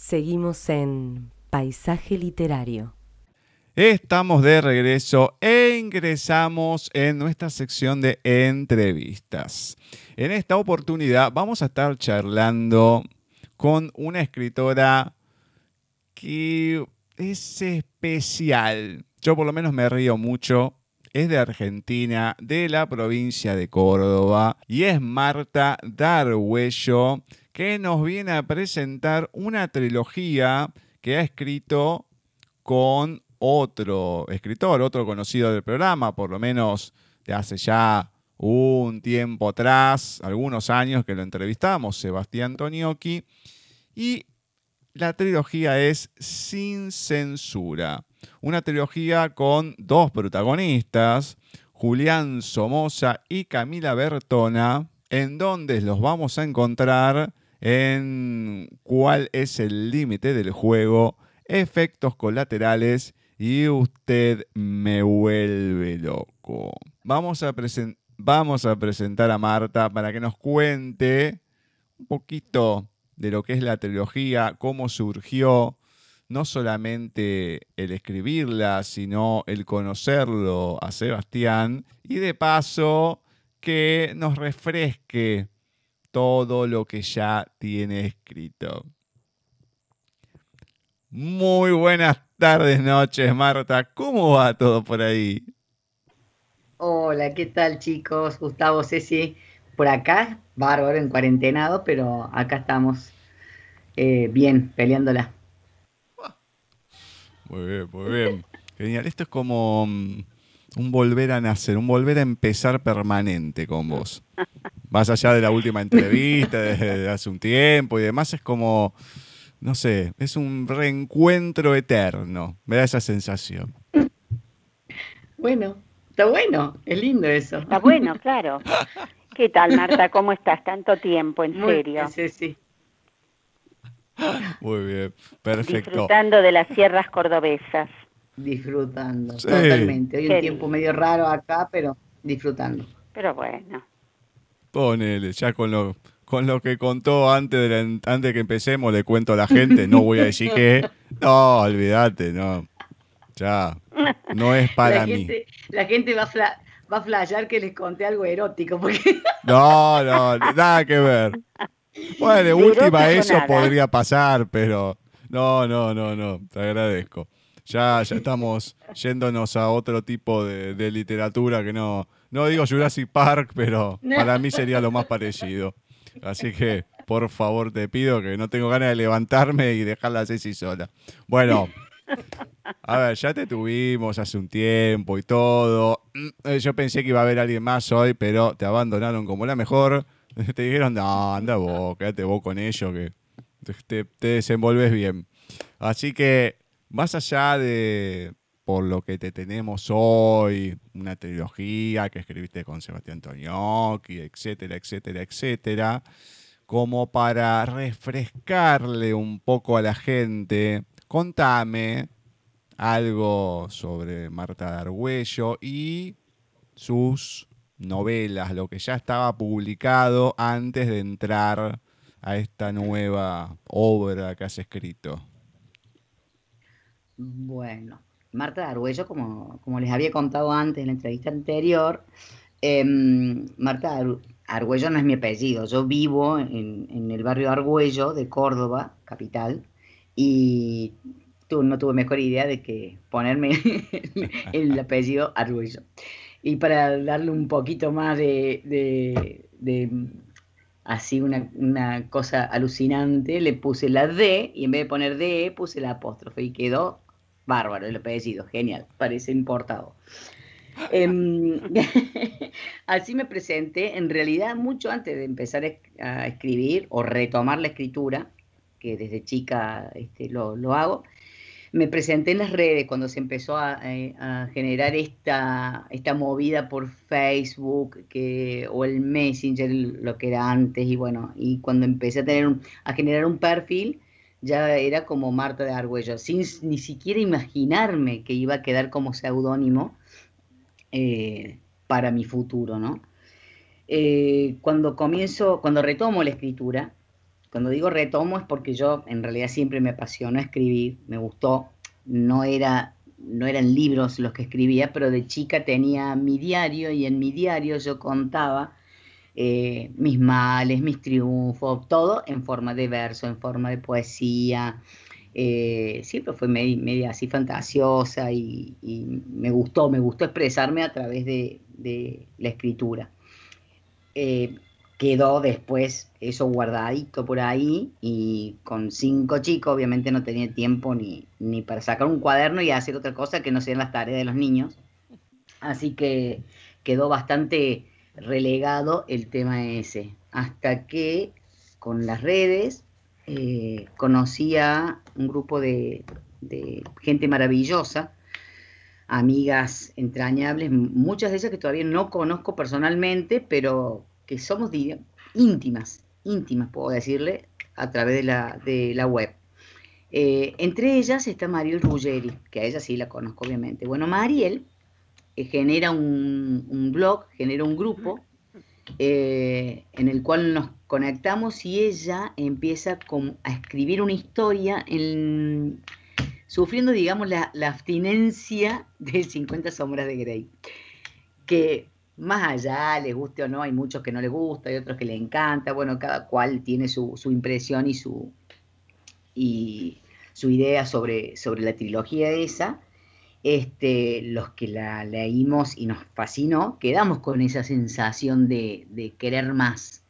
Seguimos en Paisaje Literario. Estamos de regreso e ingresamos en nuestra sección de entrevistas. En esta oportunidad vamos a estar charlando con una escritora que es especial. Yo por lo menos me río mucho. Es de Argentina, de la provincia de Córdoba, y es Marta Darhuello, que nos viene a presentar una trilogía que ha escrito con otro escritor, otro conocido del programa, por lo menos de hace ya un tiempo atrás, algunos años que lo entrevistamos, Sebastián Toniocchi, y la trilogía es Sin Censura, una trilogía con dos protagonistas, Julián Somoza y Camila Bertona, en donde los vamos a encontrar en cuál es el límite del juego, efectos colaterales y usted me vuelve loco. Vamos a, presentar a Marta para que nos cuente un poquito de lo que es la trilogía, cómo surgió, no solamente el escribirla, sino el conocerlo a Sebastián y de paso que nos refresque todo lo que ya tiene escrito. Muy buenas tardes, noches, Marta. ¿Cómo va todo por ahí? Hola, ¿qué tal chicos? Gustavo, Ceci, por acá, bárbaro, en cuarentenado, pero acá estamos eh, bien, peleándola. Muy bien, muy bien. Genial. Esto es como mm, un volver a nacer, un volver a empezar permanente con vos. Más allá de la última entrevista, de hace un tiempo y demás, es como, no sé, es un reencuentro eterno. Me da esa sensación. Bueno, está bueno, es lindo eso. Está bueno, claro. ¿Qué tal, Marta? ¿Cómo estás? Tanto tiempo, en serio. Sí, sí. Muy bien, perfecto. Disfrutando de las sierras cordobesas. Disfrutando, totalmente. Hoy un tiempo medio raro acá, pero disfrutando. Pero bueno. Ponele, ya con lo, con lo que contó antes de, antes que empecemos, le cuento a la gente, no voy a decir que, no, olvídate, no, ya, no es para mí. la gente va a, va a flashear que les conté algo erótico, porque... No, no, nada que ver. Bueno, de última eso podría pasar, pero no, no, no, no, te agradezco. Ya, ya estamos yéndonos a otro tipo de literatura que no, no digo Jurassic Park, pero para mí sería lo más parecido. Así que, por favor, te pido que no tengo ganas de levantarme y dejarla a Ceci sola. Bueno, a ver, ya te tuvimos hace un tiempo y todo. Mm, yo pensé que iba a haber alguien más hoy, pero te abandonaron como la mejor. Te dijeron, no, anda vos, quédate vos con ellos, que te, te desenvolves bien. Así que, más allá de, por lo que te tenemos hoy, una trilogía que escribiste con Sebastián Toñocchi, etcétera, etcétera, etcétera, como para refrescarle un poco a la gente, contame algo sobre Marta Dargüello y sus novelas, lo que ya estaba publicado antes de entrar a esta nueva obra que has escrito. Bueno, Marta de Arguello, como, como les había contado antes en la entrevista anterior, em, Marta de Argüello no es mi apellido, yo vivo en, el barrio de Argüello de Córdoba, capital, y tú, no tuve mejor idea de que ponerme el apellido Argüello. Y para darle un poquito más de, así una, una, cosa alucinante, le puse la D y en vez de poner D puse la apóstrofe y quedó Bárbaro el apellido, genial, parece importado. Em, así me presenté, en realidad mucho antes de empezar a escribir o retomar la escritura, que desde chica este, lo, hago, me presenté en las redes cuando se empezó a, eh, generar esta, esta movida por Facebook o el Messenger, lo que era antes, y bueno, y cuando empecé a, tener a generar un perfil, ya era como Marta de Argüello, sin ni siquiera imaginarme que iba a quedar como seudónimo eh, para mi futuro, ¿no? Eh, cuando comienzo, cuando retomo la escritura, cuando digo retomo es porque yo en realidad siempre me apasionó escribir, me gustó, no era no eran libros los que escribía, pero de chica tenía mi diario y en mi diario yo contaba eh, mis males, mis triunfos, todo en forma de verso, en forma de poesía. Eh, siempre fue media, así fantasiosa y, me gustó, me gustó expresarme a través de, la escritura. Eh, quedó después eso guardadito por ahí y con cinco chicos obviamente no tenía tiempo ni, ni para sacar un cuaderno y hacer otra cosa que no sean las tareas de los niños. Así que quedó bastante relegado el tema ese, hasta que con las redes eh, conocí a un grupo de, gente maravillosa, amigas entrañables, muchas de ellas que todavía no conozco personalmente, pero que somos íntimas, íntimas puedo decirle, a través de la, de la web. Eh, entre ellas está Mariel Ruggeri, que a ella sí la conozco obviamente. Bueno, Mariel eh, genera un, blog, genera un grupo eh, en el cual nos conectamos y ella empieza a escribir una historia sufriendo, digamos, la, abstinencia de 50 sombras de Grey. Que más allá, les guste o no, hay muchos que no les gusta, hay otros que le encanta, bueno, cada cual tiene su, impresión y su, y su idea sobre la trilogía esa. Este, los que la leímos y nos fascinó, quedamos con esa sensación de, querer más.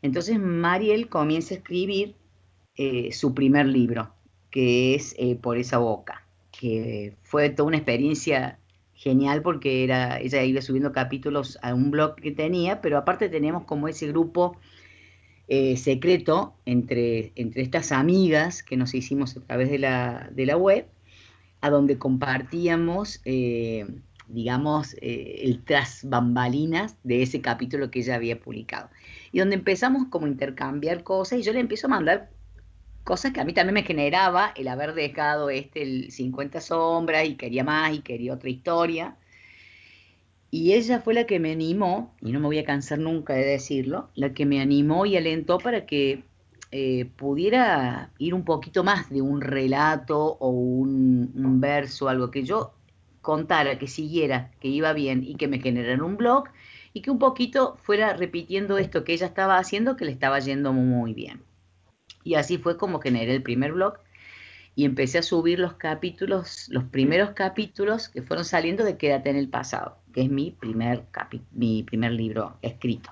Entonces Mariel comienza a escribir eh, su primer libro, que es eh, Por esa boca, que fue toda una experiencia genial porque era, ella iba subiendo capítulos a un blog que tenía, pero aparte teníamos como ese grupo eh, secreto entre, entre estas amigas que nos hicimos a través de la, de la web, a donde compartíamos, eh, digamos, eh, el tras bambalinas de ese capítulo que ella había publicado. Y donde empezamos como a intercambiar cosas y yo le empiezo a mandar cosas que a mí también me generaba el haber dejado este el 50 sombras y quería más y quería otra historia. Y ella fue la que me animó, y no me voy a cansar nunca de decirlo, la que me animó y alentó para que eh, pudiera ir un poquito más de un relato o un, verso, algo que yo contara, que siguiera, que iba bien y que me generara un blog y que un poquito fuera repitiendo esto que ella estaba haciendo, que le estaba yendo muy bien. Y así fue como generé el primer blog y empecé a subir los capítulos, los primeros capítulos que fueron saliendo de Quédate en el pasado, que es mi primer, mi primer libro escrito.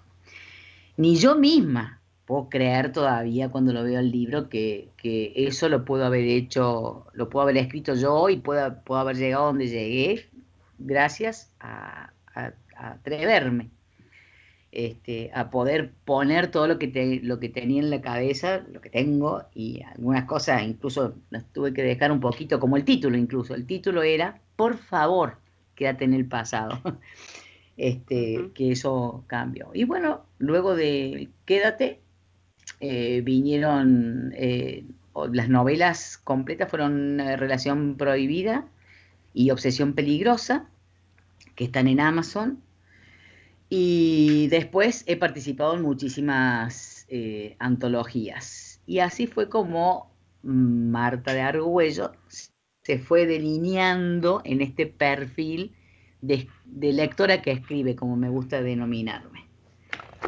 Ni yo misma puedo creer todavía cuando lo veo el libro que, eso lo puedo haber hecho, lo puedo haber escrito yo y puedo, puedo haber llegado donde llegué gracias a atreverme este, a poder poner todo lo que, lo que tenía en la cabeza, lo que tengo, y algunas cosas incluso las tuve que dejar un poquito, como el título incluso. El título era, por favor, quédate en el pasado. Este, que eso cambió. Y bueno, luego de Quédate, eh, vinieron eh, las novelas completas, fueron Relación Prohibida y Obsesión Peligrosa, que están en Amazon y después he participado en muchísimas eh, antologías. Y así fue como Marta de Argüello se fue delineando en este perfil de, lectora que escribe, como me gusta denominarme.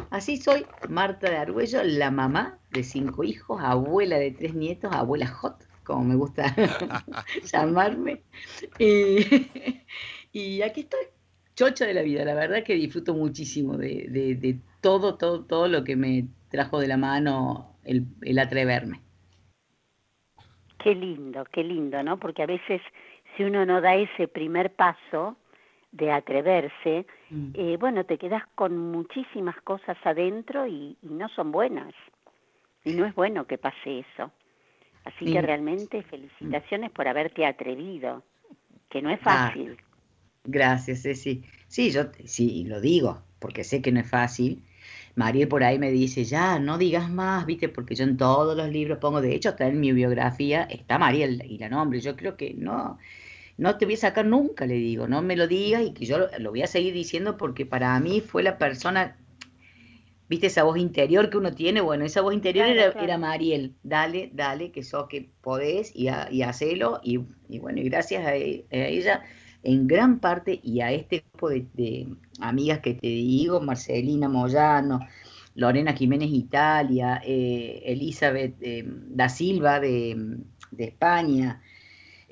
Así soy Marta de Argüello, la mamá de cinco hijos, abuela de tres nietos, abuela hot, como me gusta llamarme. y aquí estoy, chocha de la vida. La verdad que disfruto muchísimo de, todo, todo, todo lo que me trajo de la mano el, atreverme. Qué lindo, qué lindo, ¿no? Porque a veces si uno no da ese primer paso de atreverse, mm. eh, bueno, te quedas con muchísimas cosas adentro y, no son buenas. Y no es bueno que pase eso. Así que realmente felicitaciones por haberte atrevido, que no es ah, fácil. Gracias, Ceci. Sí, yo sí lo digo, porque sé que no es fácil. María por ahí me dice, ya, no digas más, viste, porque yo en todos los libros pongo, de hecho, hasta en mi biografía está María y la nombre. Yo creo que no, no te voy a sacar nunca, le digo, no me lo digas y que yo lo, voy a seguir diciendo porque para mí fue la persona, viste esa voz interior que uno tiene, bueno, esa voz interior era, Mariel, dale, dale, que sos que podés y, y hacelo, y, bueno, y gracias a, ella, en gran parte, y a este grupo de, amigas que te digo, Marcelina Moyano, Lorena Jiménez Italia, eh, Elizabeth eh, da Silva de, España,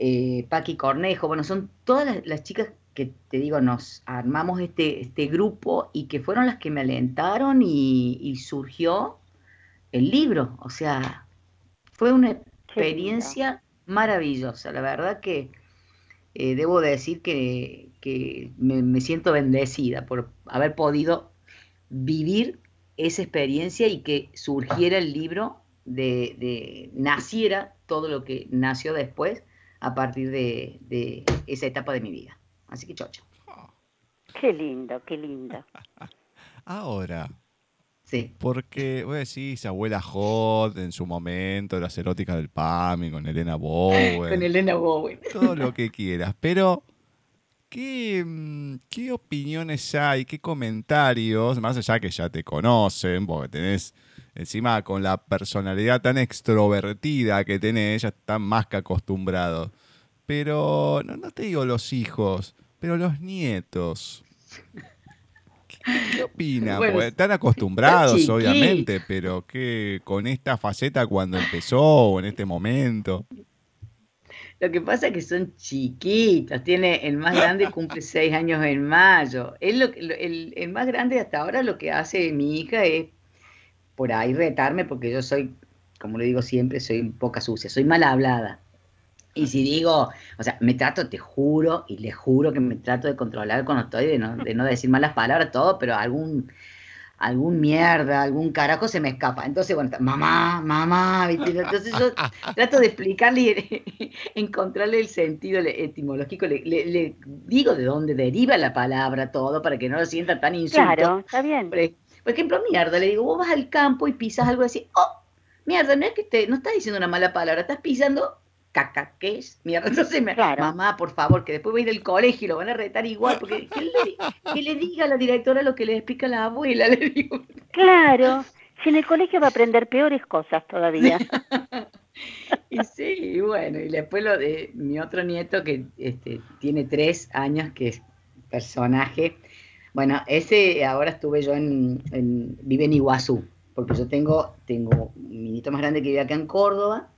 eh, Paqui Cornejo, bueno, son todas las chicas que te digo, nos armamos este, este grupo y que fueron las que me alentaron y, surgió el libro. O sea, fue una experiencia maravillosa. La verdad que eh, debo decir que, me, siento bendecida por haber podido vivir esa experiencia y que surgiera el libro, de, naciera todo lo que nació después a partir de esa etapa de mi vida. Así que chocho. Qué lindo, qué lindo. Ahora. Sí. Porque, voy a decir, abuela Hot en su momento, las eróticas del PAMI, con Elena Bowen. con Elena Bowen. Todo lo que quieras. Pero, ¿qué, mm, ¿qué opiniones hay? ¿Qué comentarios? Más allá que ya te conocen, porque tenés encima con la personalidad tan extrovertida que tenés, ya están más que acostumbrados. Pero, no, no te digo los hijos, pero los nietos. ¿Qué, opinan? están acostumbrados, obviamente, pero ¿qué con esta faceta cuando empezó o en este momento? Lo que pasa es que son chiquitos. Tiene el más grande cumple seis años en mayo. lo, el, el más grande hasta ahora lo que hace mi hija es por ahí retarme porque yo soy, como le digo siempre, soy poca sucia, soy mal hablada. Y si digo, o sea, me trato, te juro, y le juro que me trato de controlar cuando estoy, de no, de no decir malas palabras, todo, pero algún, algún mierda, algún carajo se me escapa. Entonces, bueno, mamá, mamá, entonces yo trato de explicarle y encontrarle el sentido etimológico, le, le, digo de dónde deriva la palabra, todo, para que no lo sienta tan insulto. Claro, está bien. Por, ejemplo, mierda, le digo, vos vas al campo y pisas algo así, oh, mierda, no es que te, no estás diciendo una mala palabra, estás pisando caca, ¿qué es? Mierda, entonces me, mamá, por favor, que después voy a ir al colegio y lo van a retar igual, porque que le, diga a la directora lo que le explica la abuela, le digo. Claro, si en el colegio va a aprender peores cosas todavía. y sí, bueno, y después lo de mi otro nieto que este, tiene tres años, que es personaje. Bueno, ese ahora estuve yo en, vive en Iguazú, porque yo tengo, tengo mi nieto más grande que vive acá en Córdoba,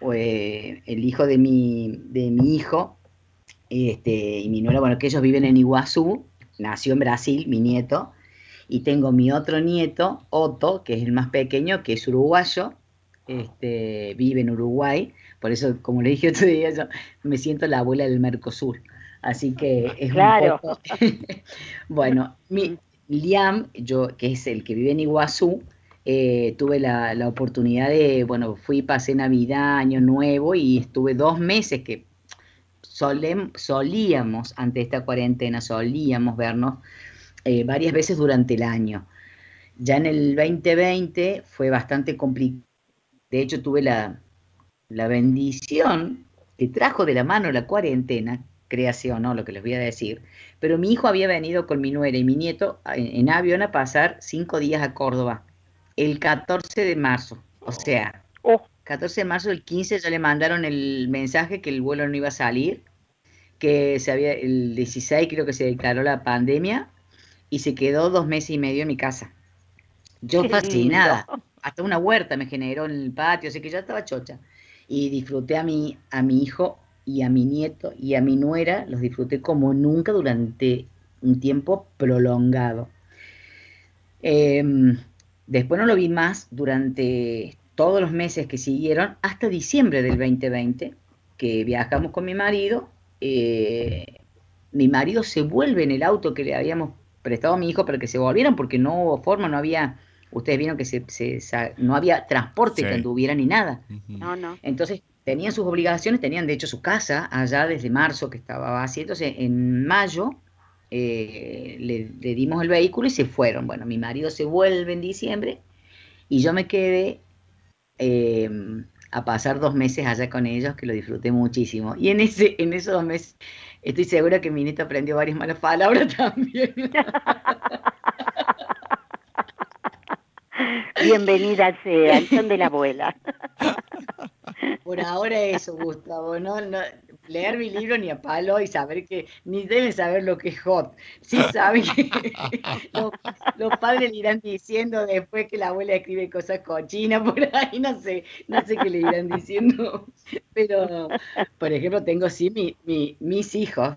pues, el hijo de mi, de mi hijo este, y mi nuera, bueno, que ellos viven en Iguazú, nació en Brasil, mi nieto, y tengo mi otro nieto, Otto, que es el más pequeño, que es uruguayo, este, vive en Uruguay, por eso, como le dije otro día, yo me siento la abuela del Mercosur, así que es claro. un poco... bueno, mi, Liam, yo, que es el que vive en Iguazú, eh, tuve la, oportunidad de, bueno, fui, pasé Navidad, Año Nuevo y estuve dos meses que solíamos, ante esta cuarentena, solíamos vernos eh, varias veces durante el año. Ya en el 2020 fue bastante complicado. De hecho, tuve la, bendición que trajo de la mano la cuarentena, o no lo que les voy a decir, pero mi hijo había venido con mi nuera y mi nieto en avión a pasar cinco días a Córdoba el 14 de marzo. O sea, 14 de marzo, el 15 ya le mandaron el mensaje que el vuelo no iba a salir, que se había, el 16 creo que se declaró la pandemia y se quedó dos meses y medio en mi casa. Yo fascinada. Hasta una huerta me generó en el patio, así que ya estaba chocha. Y disfruté a mi, a mi hijo y a mi nieto y a mi nuera, los disfruté como nunca durante un tiempo prolongado. Eh, Después no lo vi más durante todos los meses que siguieron hasta diciembre del 2020, que viajamos con mi marido. Eh, mi marido se vuelve en el auto que le habíamos prestado a mi hijo para que se volvieran porque no hubo forma, no había, ustedes vieron que se, no había transporte que anduviera ni nada. No, no. Entonces tenían sus obligaciones, tenían de hecho su casa allá desde marzo que estaba vacía. Entonces en mayo eh, le, dimos el vehículo y se fueron. Bueno, mi marido se vuelve en diciembre y yo me quedé eh, a pasar dos meses allá con ellos, que lo disfruté muchísimo. Y en, ese, en esos dos meses estoy segura que mi nieto aprendió varias malas palabras también. Bienvenida sea, el son de la abuela. Por ahora eso, Gustavo, no, no, leer mi libro ni a palo y saber que, ni deben saber lo que es hot. Sí saben que los, padres le irán diciendo después que la abuela escribe cosas cochinas por ahí, no sé, no sé qué le irán diciendo. Pero, por ejemplo, tengo sí mi, mis hijos,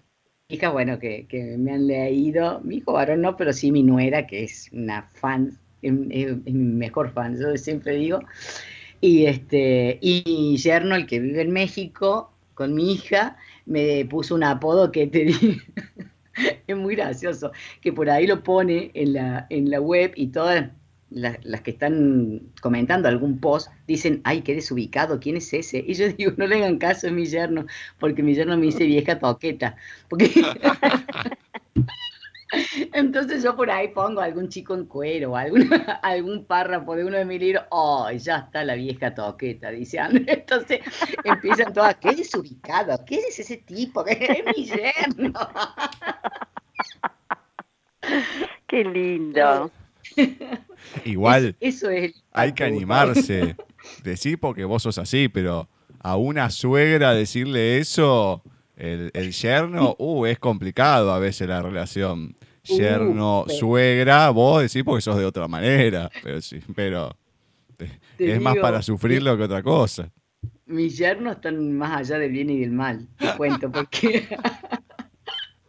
hijas, bueno, que, que, me han leído, mi hijo varón no, pero sí mi nuera, que es una fan, es, mi mejor fan, yo siempre digo. Y este, y yerno, el que vive en México, con mi hija, me puso un apodo que te di. es muy gracioso, que por ahí lo pone en la, en la web y todas las, que están comentando algún post dicen, ay, qué desubicado, ¿quién es ese? Y yo digo, no le hagan caso a mi yerno, porque mi yerno me dice vieja toqueta. Porque Entonces yo por ahí pongo algún chico en cuero, algún, algún párrafo de uno de mis libros, oh, ya está la vieja toqueta, dice Andrés. Entonces empiezan todas, qué desubicado, qué es ese tipo, es mi yerno. Qué lindo. Igual, eso es hay que animarse, decir porque vos sos así, pero a una suegra decirle eso el, el yerno, uh, es complicado a veces la relación. Yerno, suegra, vos decís porque sos de otra manera, pero sí, pero es más para sufrirlo que otra cosa. Mis yernos están más allá del bien y del mal, te cuento, porque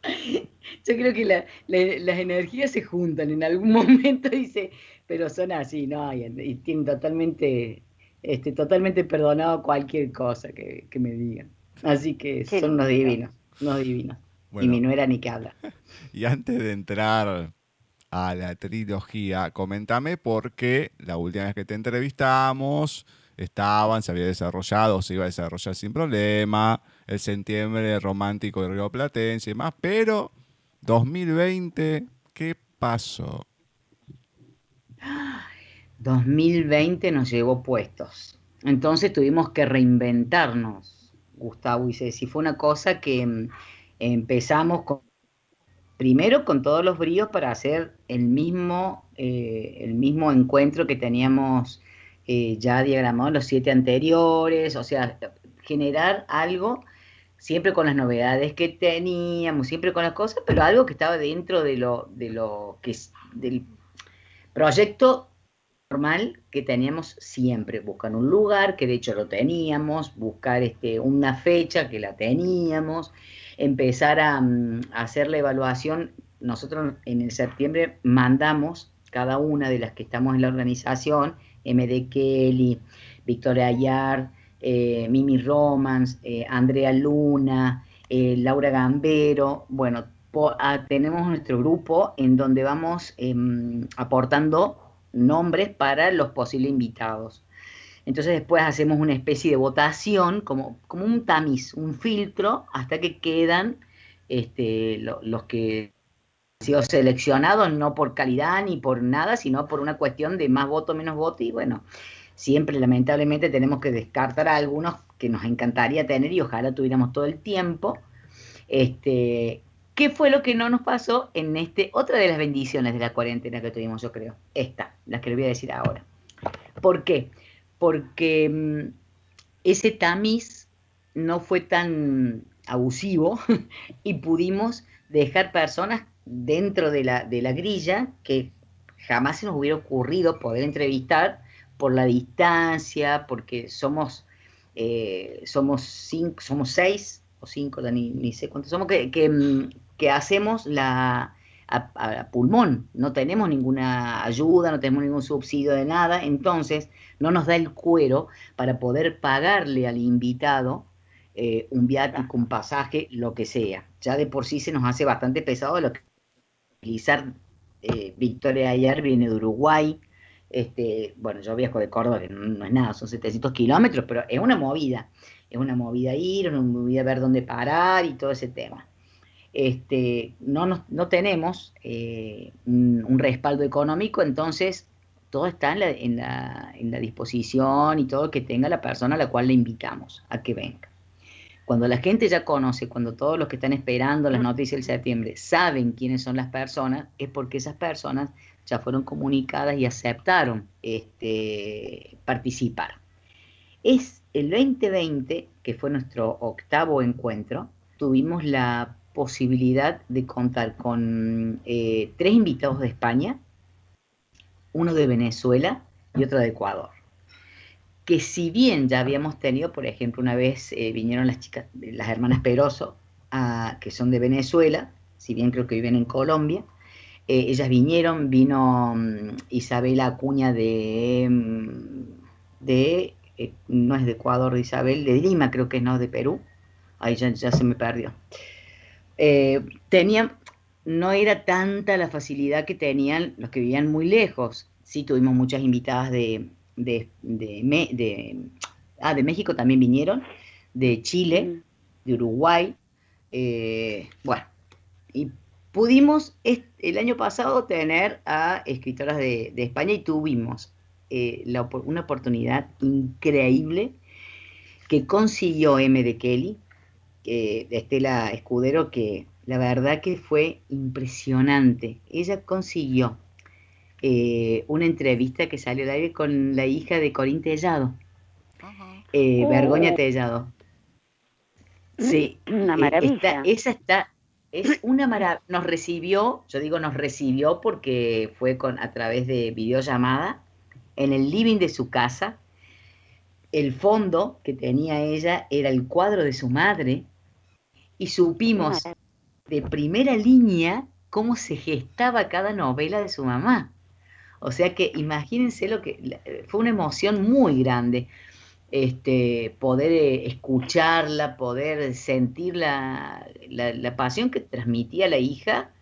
yo creo que las energías se juntan en algún momento, dice, pero son así, ¿no? Y, tienen totalmente, este, totalmente perdonado cualquier cosa que me digan. Así que son unos divinos, unos divinos. y mi nuera ni que habla. Y antes de entrar a la trilogía, coméntame por qué la última vez que te entrevistamos estaban, se había desarrollado, se iba a desarrollar sin problema, el septiembre romántico de Río Platense y demás, pero 2020, ¿qué pasó? 2020 nos llevó puestos. Entonces tuvimos que reinventarnos Gustavo y Ceci. Fue una cosa que mm, empezamos primero con todos los bríos para hacer el mismo, eh, el mismo encuentro que teníamos eh, ya diagramado los siete anteriores, o sea, generar algo siempre con las novedades que teníamos, siempre con las cosas, pero algo que estaba dentro de lo, de lo que es del proyecto normal que teníamos siempre, buscar un lugar, que de hecho lo teníamos, buscar este, una fecha que la teníamos, empezar a, mm, hacer la evaluación. Nosotros en el septiembre mandamos cada una de las que estamos en la organización, MD Kelly, Victoria Ayar, eh, Mimi Romans, eh, Andrea Luna, eh, Laura Gambero, bueno, ah, tenemos nuestro grupo en donde vamos em, aportando nombres para los posibles invitados. Entonces después hacemos una especie de votación, como, como un tamiz, un filtro, hasta que quedan este, los que han sido seleccionados, no por calidad ni por nada, sino por una cuestión de más voto, menos voto. Y bueno, siempre lamentablemente tenemos que descartar a algunos que nos encantaría tener y ojalá tuviéramos todo el tiempo. Este, ¿Qué fue lo que no nos pasó en este, otra de las bendiciones de la cuarentena que tuvimos, yo creo? Esta, la que le voy a decir ahora. ¿Por qué? Porque mm, ese tamiz no fue tan abusivo y pudimos dejar personas dentro de la, de la grilla que jamás se nos hubiera ocurrido poder entrevistar por la distancia, porque somos, eh, somos, cinco, somos seis o cinco, ni, ni sé cuántos somos, que, mm, que hacemos la a, pulmón, no tenemos ninguna ayuda, no tenemos ningún subsidio de nada, entonces no nos da el cuero para poder pagarle al invitado eh, un viático, un pasaje, lo que sea. Ya de por sí se nos hace bastante pesado lo que utilizar eh, Victoria ayer viene de Uruguay, este, bueno, yo viajo de Córdoba, que no, es nada, son 700 kilómetros, pero es una movida, es una movida ir, es una movida ver dónde parar y todo ese tema este, no, tenemos eh, un, respaldo económico, entonces todo está en la, en, la, en la, disposición y todo que tenga la persona a la cual le invitamos a que venga. Cuando la gente ya conoce, cuando todos los que están esperando las noticias del septiembre saben quiénes son las personas, es porque esas personas ya fueron comunicadas y aceptaron este, participar. Es el 2020, que fue nuestro octavo encuentro, tuvimos la posibilidad de contar con eh, tres invitados de España, uno de Venezuela y otro de Ecuador. Que si bien ya habíamos tenido, por ejemplo, una vez eh, vinieron las chicas, las hermanas Peroso, que son de Venezuela, si bien creo que viven en Colombia, eh, ellas vinieron, vino mm, Isabel Acuña de, mm, de no es de Ecuador, de Isabel, de Lima creo que no, de Perú, ahí ya, se me perdió. Eh, no era tanta la facilidad que tenían los que vivían muy lejos. Sí, tuvimos muchas invitadas de, de, de, ah, de México también vinieron, de Chile, de Uruguay. Eh, bueno, y pudimos el año pasado tener a escritoras de, España y tuvimos eh, una oportunidad increíble que consiguió M. de Kelly, de Estela Escudero, que la verdad que fue impresionante. Ella consiguió eh, una entrevista que salió al aire con la hija de Corín Tellado, eh, Vergoña oh. Tellado. Sí, una maravilla. esa está, es una maravilla. Nos recibió, yo digo nos recibió porque fue con a través de videollamada en el living de su casa. El fondo que tenía ella era el cuadro de su madre y supimos de primera línea cómo se gestaba cada novela de su mamá. O sea que imagínense lo que fue una emoción muy grande. Este, poder eh, escucharla, poder sentir la, pasión que transmitía la hija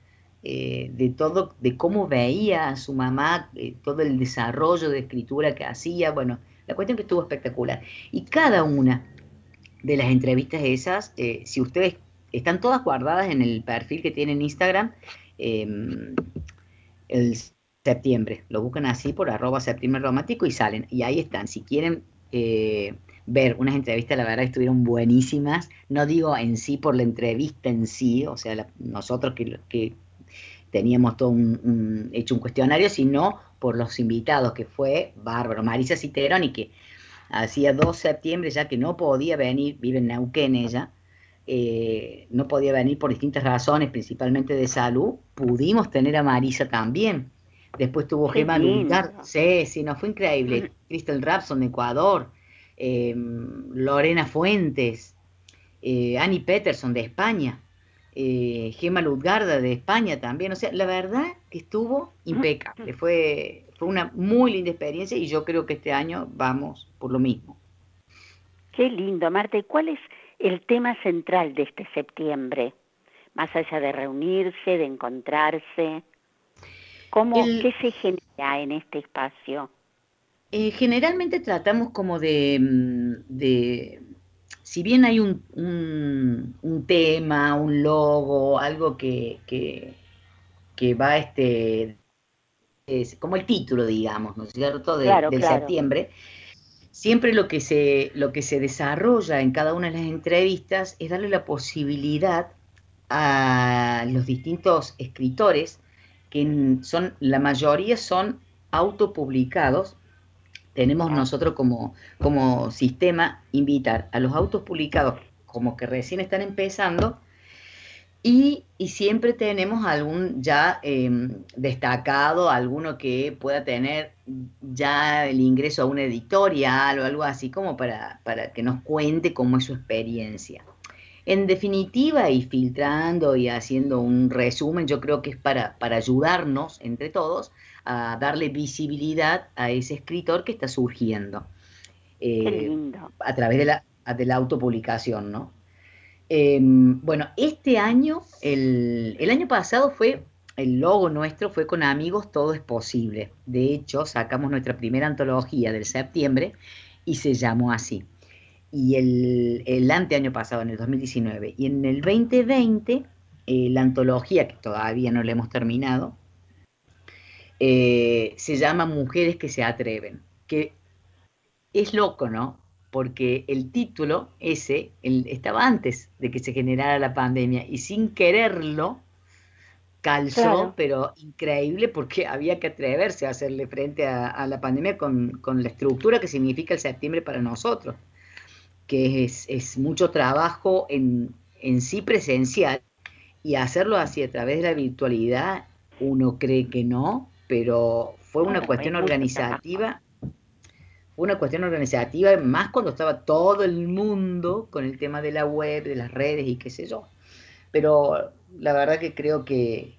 eh, de todo, de cómo veía a su mamá, eh, todo el desarrollo de escritura que hacía, bueno, la cuestión que estuvo espectacular. Y cada una de las entrevistas esas, si ustedes están todas guardadas en el perfil que tiene en Instagram, em, el septiembre, lo buscan así por arroba septiembre romántico y salen, y ahí están, si quieren eh, ver unas entrevistas, la verdad estuvieron buenísimas, no digo en sí por la entrevista en sí, o sea, nosotros que, que, teníamos todo un, hecho un cuestionario, sino por los invitados, que fue bárbaro, Marisa Citeroni, que hacía 2 septiembre ya que no podía venir, vive en Neuquén ella, eh, no podía venir por distintas razones, principalmente de salud, pudimos tener a Marisa también. Después tuvo Gemma Lugar, sí, sí, no, fue increíble. Crystal Rapson de Ecuador, em, Lorena Fuentes, eh, Annie Peterson de España, eh, Gemma Lutgarda de España también. O sea, la verdad que estuvo impecable. Fue, fue una muy linda experiencia y yo creo que este año vamos por lo mismo. Qué lindo, Marta. ¿Y cuál es el tema central de este septiembre? Más allá de reunirse, de encontrarse. ¿Cómo, ¿Qué se genera en este espacio? Eh, generalmente tratamos como de, mm, si bien hay un, un, tema, un logo, algo que, que, va este, es como el título, digamos, ¿no es cierto?, de, del septiembre, siempre lo que, se, lo que se desarrolla en cada una de las entrevistas es darle la posibilidad a los distintos escritores que son, la mayoría son autopublicados. Tenemos nosotros como, como sistema invitar a los autopublicados como que recién están empezando y, siempre tenemos algún ya em, destacado, alguno que pueda tener ya el ingreso a una editorial o algo así como para, para que nos cuente cómo es su experiencia. En definitiva, y filtrando y haciendo un resumen, yo creo que es para, para ayudarnos entre todos a darle visibilidad a ese escritor que está surgiendo. Eh, a través de la, de la autopublicación, ¿no? Em, bueno, este año, el, el año pasado fue, el logo nuestro fue con amigos, todo es posible. De hecho, sacamos nuestra primera antología del septiembre y se llamó así y el, el año pasado, en el 2019. Y en el 2020, eh, la antología, que todavía no la hemos terminado, eh, se llama Mujeres que se atreven, que es loco, ¿no? Porque el título ese estaba antes de que se generara la pandemia y sin quererlo calzó, pero increíble porque había que atreverse a hacerle frente a, la pandemia con, la estructura que significa el septiembre para nosotros, que es, mucho trabajo en, en, sí presencial y hacerlo así a través de la virtualidad, uno cree que no, pero fue una cuestión organizativa. Una cuestión organizativa, más cuando estaba todo el mundo con el tema de la web, de las redes y qué sé yo. Pero la verdad que creo que,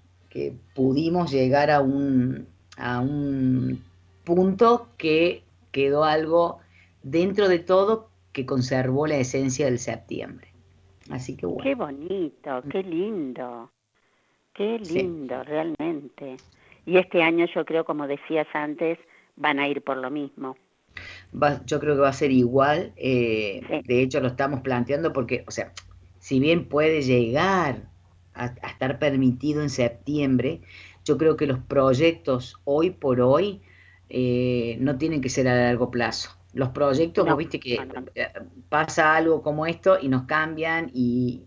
pudimos llegar a un, a un punto que quedó algo dentro de todo que conservó la esencia del septiembre. Así que bueno. Qué bonito, qué lindo, qué lindo realmente. Y este año yo creo, como decías antes, van a ir por lo mismo. Yo creo que va a ser igual. Eh, de hecho, lo estamos planteando porque, o sea, si bien puede llegar a, estar permitido en septiembre, yo creo que los proyectos hoy por hoy eh, no tienen que ser a largo plazo. Los proyectos, viste que eh, pasa algo como esto y nos cambian y,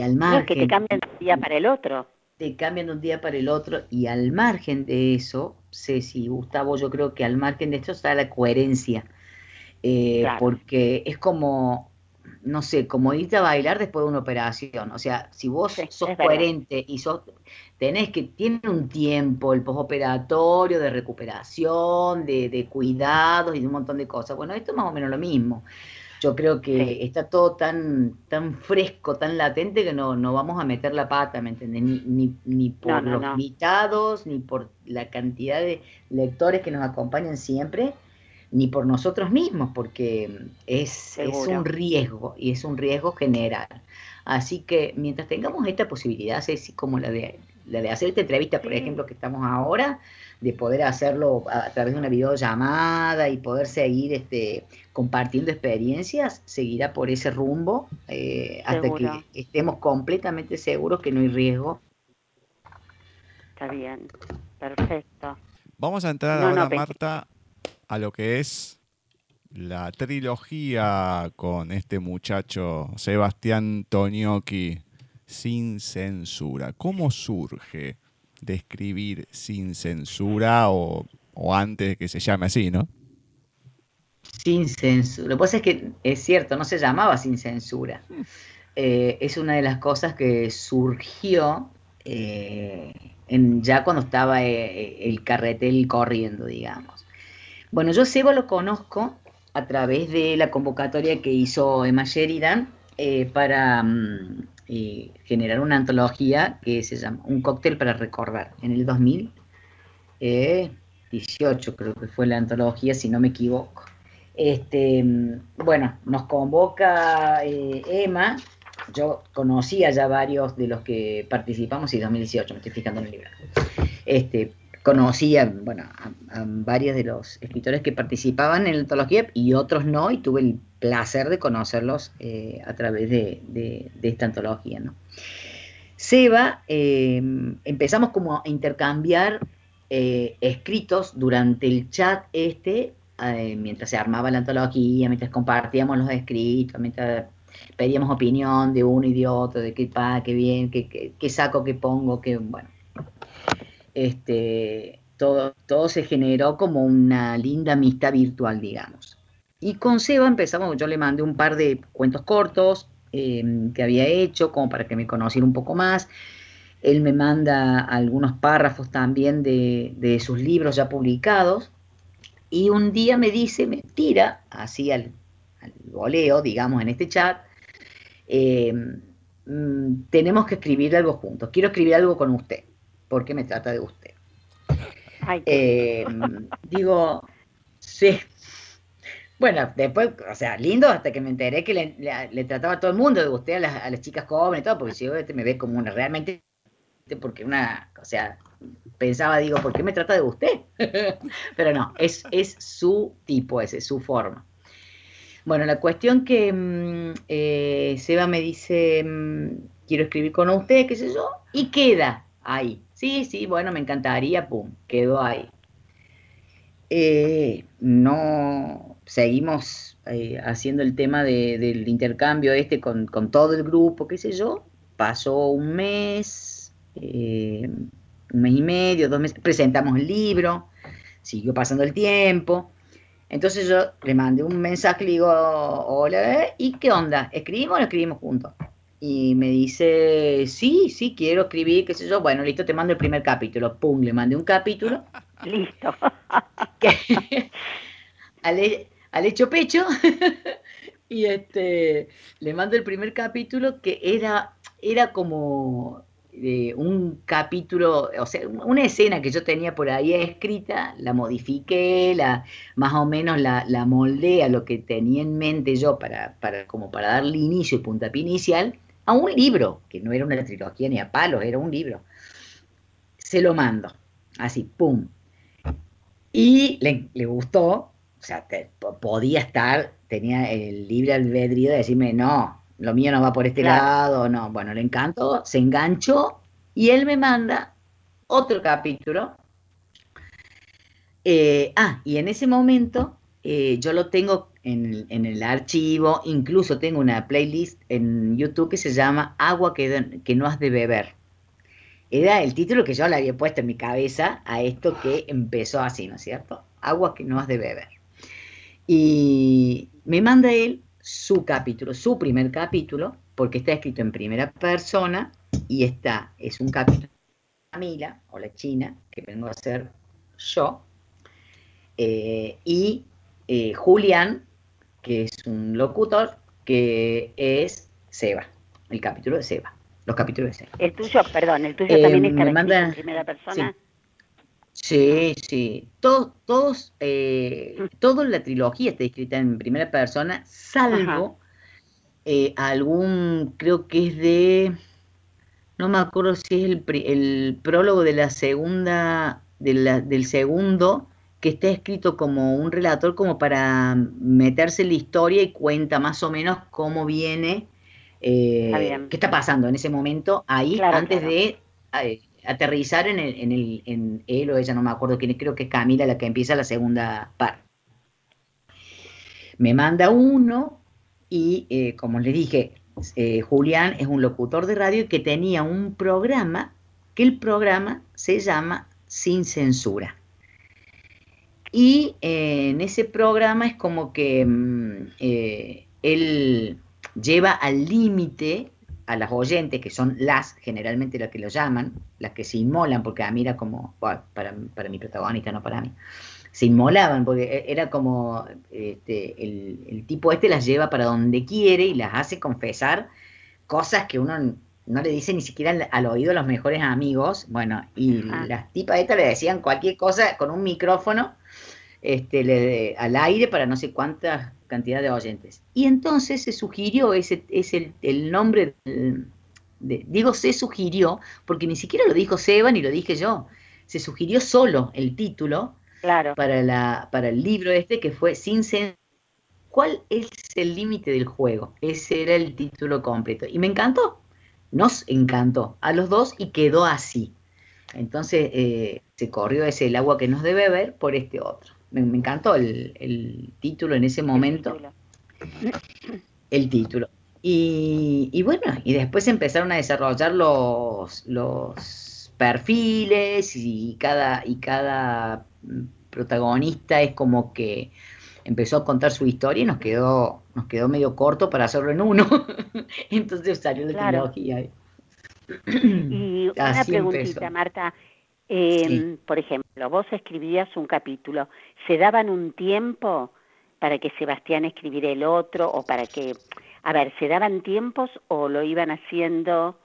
al margen... No, que te cambian de un día para el otro. Te cambian de un día para el otro y al margen de eso, Ceci, Gustavo, yo creo que al margen de esto está la coherencia. Eh, porque es como, no sé, como irte a bailar después de una operación. O sea, si vos sos coherente y sos, tenés que, tiene un tiempo el postoperatorio de recuperación, de, de, cuidados y de un montón de cosas. Bueno, esto es más o menos lo mismo. Yo creo que está todo tan, tan fresco, tan latente que no, no vamos a meter la pata, ¿me entiendes? Ni, ni, ni por los invitados, ni por la cantidad de lectores que nos acompañan siempre ni por nosotros mismos, porque es, es, un riesgo y es un riesgo general. Así que mientras tengamos esta posibilidad, Ceci, como la de, la de hacer esta entrevista, por ejemplo, que estamos ahora, de poder hacerlo a, través de una videollamada y poder seguir este, compartiendo experiencias, seguirá por ese rumbo eh, hasta que estemos completamente seguros que no hay riesgo. Está bien, perfecto. Vamos a entrar ahora, Marta, a lo que es la trilogía con este muchacho Sebastián Tonioki sin censura. ¿Cómo surge de escribir sin censura o, antes de que se llame así, no? Sin censura. Lo que pasa es que es cierto, no se llamaba sin censura. Eh, es una de las cosas que surgió eh, en, ya cuando estaba eh, el carretel corriendo, digamos. Bueno, yo Sebo lo conozco a través de la convocatoria que hizo Emma Sheridan eh, para mm, eh, generar una antología que se llama Un cóctel para recordar, en el 2018 eh, creo que fue la antología, si no me equivoco. Este, bueno, nos convoca Emma, yo conocía ya varios de los que participamos, y 2018, me estoy fijando en el libro. Este, conocía bueno, a, varios de los escritores que participaban en la antología y otros no, y tuve el placer de conocerlos eh, a través de, esta antología. ¿no? Seba, em, empezamos como a intercambiar eh, escritos durante el chat este, eh, mientras se armaba la antología, mientras compartíamos los escritos, mientras pedíamos opinión de uno y de otro, de qué pa, qué bien, qué, qué saco, qué pongo, qué bueno este, todo, todo se generó como una linda amistad virtual, digamos. Y con Seba empezamos, yo le mandé un par de cuentos cortos em, que había hecho, como para que me conociera un poco más. Él me manda algunos párrafos también de, sus libros ya publicados. Y un día me dice, me tira así al, al voleo, digamos, en este chat, em, mm, tenemos que escribir algo juntos, quiero escribir algo con usted porque me trata de usted. Eh, digo, sí. Bueno, después, o sea, lindo hasta que me enteré que le, trataba a todo el mundo de usted, a las, chicas jóvenes y todo, porque si yo este me ve como una, realmente, porque una, o sea, pensaba, digo, ¿por qué me trata de usted? Pero no, es, es su tipo ese, su forma. Bueno, la cuestión que mm, eh, Seba me dice, mm, quiero escribir con usted, qué sé yo, y queda ahí. Sí, sí, bueno, me encantaría, pum, quedó ahí. Eh, no seguimos eh, haciendo el tema del intercambio este con, todo el grupo, qué sé yo. Pasó un mes, un mes y medio, dos meses, presentamos el libro, siguió pasando el tiempo. Entonces yo le mandé un mensaje, le digo, hola, ¿y qué onda? ¿Escribimos o no escribimos juntos? Y me dice, sí, sí, quiero escribir, qué sé yo. Bueno, listo, te mando el primer capítulo. Pum, le mandé un capítulo. listo. al, hecho pecho. y este, le mando el primer capítulo que era, era como un capítulo, o sea, una escena que yo tenía por ahí escrita, la modifiqué, la, más o menos la, la moldeé a lo que tenía en mente yo para, para, como para darle inicio y puntapié inicial a un libro, que no era una trilogía ni a palos, era un libro. Se lo mando, así, pum. Y le, gustó, o sea, podía estar, tenía el libre albedrío de decirme, no, lo mío no va por este lado, no. Bueno, le encantó, se enganchó y él me manda otro capítulo. Eh, ah, y en ese momento eh, yo lo tengo en, el archivo, incluso tengo una playlist en YouTube que se llama Agua que, que no has de beber. Era el título que yo le había puesto en mi cabeza a esto que empezó así, ¿no es cierto? Agua que no has de beber. Y me manda él su capítulo, su primer capítulo, porque está escrito en primera persona y está, es un capítulo de Camila, o la China, que vengo a ser yo, eh, y eh, Julián, que es un locutor, que es Seba, el capítulo de Seba, los capítulos de Seba. El tuyo, perdón, el tuyo también eh, está en primera persona. Sí. Sí, todos, todos, eh, toda la trilogía está escrita en primera persona, salvo eh, algún, creo que es de, no me acuerdo si es el, el prólogo de la segunda, de la, del segundo, que está escrito como un relator como para meterse en la historia y cuenta más o menos cómo viene, eh, qué está pasando en ese momento ahí antes de eh, aterrizar en, el, en, el, en él o ella, no me acuerdo quién, creo que es Camila la que empieza la segunda parte. Me manda uno y eh, como les dije, Julián es un locutor de radio que tenía un programa, que el programa se llama Sin Censura. Y eh, en ese programa es como que mm, eh, él lleva al límite a las oyentes, que son las, generalmente las que lo llaman, las que se inmolan, porque a mí era como, para, para mi protagonista, no para mí, se inmolaban, porque e, era como, este, el, tipo este las lleva para donde quiere y las hace confesar cosas que uno no le dice ni siquiera al, oído a los mejores amigos, bueno, y las tipas estas le decían cualquier cosa con un micrófono este, le, al aire para no sé cuánta cantidad de oyentes. Y entonces se sugirió, ese es el, nombre, de, digo se sugirió, porque ni siquiera lo dijo Seba ni lo dije yo, se sugirió solo el título claro. para, la, para el libro este que fue Sin ¿Cuál es el límite del juego? Ese era el título completo. Y me encantó, nos encantó a los dos y quedó así. Entonces eh, se corrió ese el agua que nos debe ver por este otro me, encantó el, título en ese momento. El título. Y, bueno, y después empezaron a desarrollar los, los perfiles y cada, y cada protagonista es como que empezó a contar su historia y nos quedó, nos quedó medio corto para hacerlo en uno. Entonces salió de trilogía. Y una preguntita, Marta. Em, por ejemplo, vos escribías un capítulo, ¿se daban un tiempo para que Sebastián escribiera el otro o para que, a ver, ¿se daban tiempos o lo iban haciendo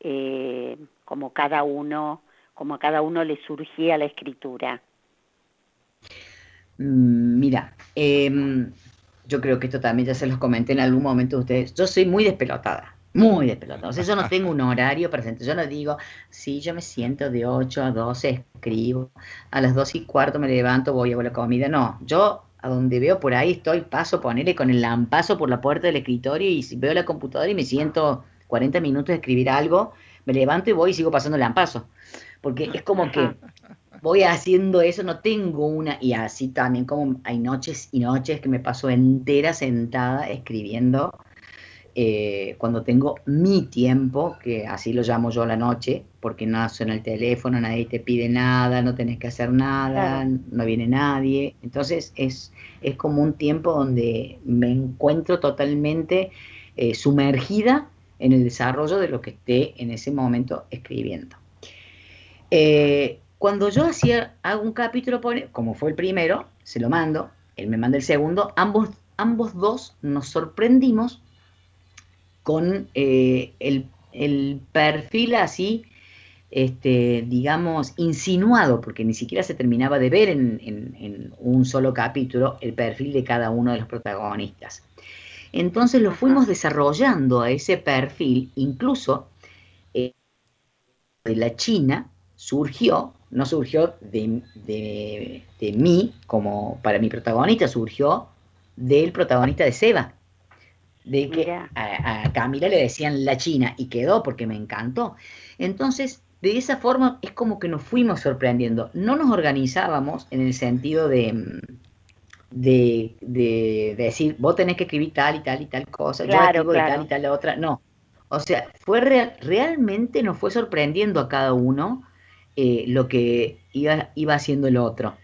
eh, como cada uno, como a cada uno le surgía la escritura? Mm, mira, em, yo creo que esto también ya se los comenté en algún momento de ustedes. Yo soy muy despelotada muy despelotado. O sea, yo no tengo un horario presente. Yo no digo, sí, yo me siento de 8 a 12, escribo. A las 2 y cuarto me levanto, voy a la comida. No, yo a donde veo por ahí estoy, paso, ponerle con el lampazo por la puerta del escritorio y si veo la computadora y me siento 40 minutos de escribir algo, me levanto y voy y sigo pasando el lampazo. Porque es como que voy haciendo eso, no tengo una, y así también como hay noches y noches que me paso entera sentada escribiendo eh, cuando tengo mi tiempo, que así lo llamo yo a la noche, porque no suena el teléfono, nadie te pide nada, no tenés que hacer nada, no viene nadie. Entonces es, es como un tiempo donde me encuentro totalmente eh, sumergida en el desarrollo de lo que esté en ese momento escribiendo. Eh, cuando yo hacía, hago un capítulo, como fue el primero, se lo mando, él me manda el segundo, ambos, ambos dos nos sorprendimos con eh, el, perfil así, este, digamos, insinuado, porque ni siquiera se terminaba de ver en, un solo capítulo el perfil de cada uno de los protagonistas. Entonces lo fuimos desarrollando a ese perfil, incluso eh, de la China surgió, no surgió de, de, mí como para mi protagonista, surgió del protagonista de Seba de que a, Camila le decían la China y quedó porque me encantó. Entonces, de esa forma es como que nos fuimos sorprendiendo. No nos organizábamos en el sentido de, de, decir, vos tenés que escribir tal y tal y tal cosa, yo escribo de tal y tal la otra. No. O sea, fue realmente nos fue sorprendiendo a cada uno eh, lo que iba, iba haciendo el otro.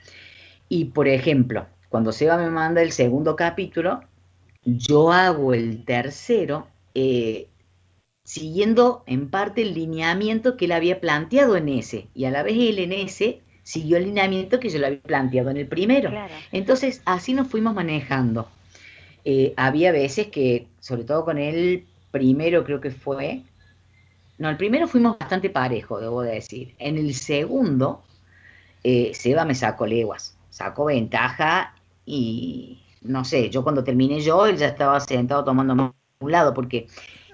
Y por ejemplo, cuando Seba me manda el segundo capítulo, yo hago el tercero eh, siguiendo en parte el lineamiento que él había planteado en ese, y a la vez él en ese siguió el lineamiento que yo lo había planteado en el primero. Entonces, así nos fuimos manejando. Eh, había veces que, sobre todo con el primero creo que fue, no, el primero fuimos bastante parejo, debo decir. En el segundo, eh, Seba me sacó leguas, sacó ventaja y, no sé, yo cuando terminé yo, él ya estaba sentado tomando un lado, porque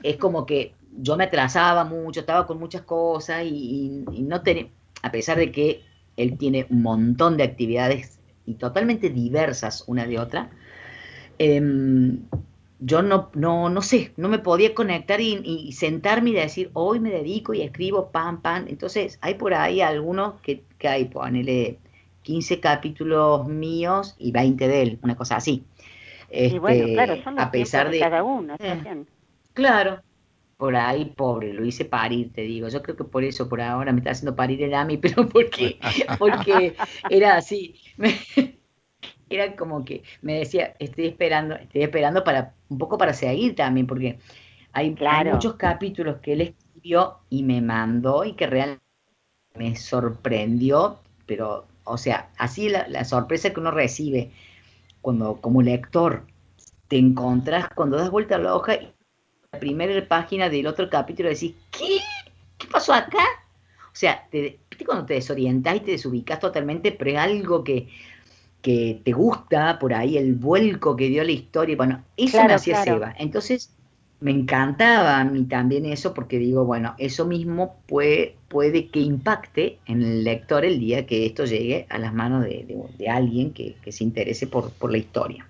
es como que yo me atrasaba mucho, estaba con muchas cosas y, no tenía, a pesar de que él tiene un montón de actividades y totalmente diversas una de otra, em, yo no, no, no sé, no me podía conectar y, sentarme y decir, hoy me dedico y escribo, pam, pam. Entonces, hay por ahí algunos que, que hay, ponele 15 capítulos míos y 20 de él, una cosa así. y bueno, este, claro, son los a pesar de, cada uno. Eh, claro, por ahí, pobre, lo hice parir, te digo. Yo creo que por eso, por ahora, me está haciendo parir el AMI, pero porque, porque era así. era como que me decía, estoy esperando, estoy esperando para un poco para seguir también, porque hay, hay muchos capítulos que él escribió y me mandó y que realmente me sorprendió, pero o sea, así la, sorpresa que uno recibe cuando como lector te encontrás, cuando das vuelta a la hoja y la primera página del otro capítulo decís, ¿qué? ¿Qué pasó acá? O sea, te, cuando te desorientás y te desubicás totalmente, pero es algo que, te gusta por ahí, el vuelco que dio la historia. Bueno, eso me hacía Seba. Entonces, me encantaba a mí también eso porque digo, bueno, eso mismo puede, que impacte en el lector el día que esto llegue a las manos de, alguien que, se interese por, la historia.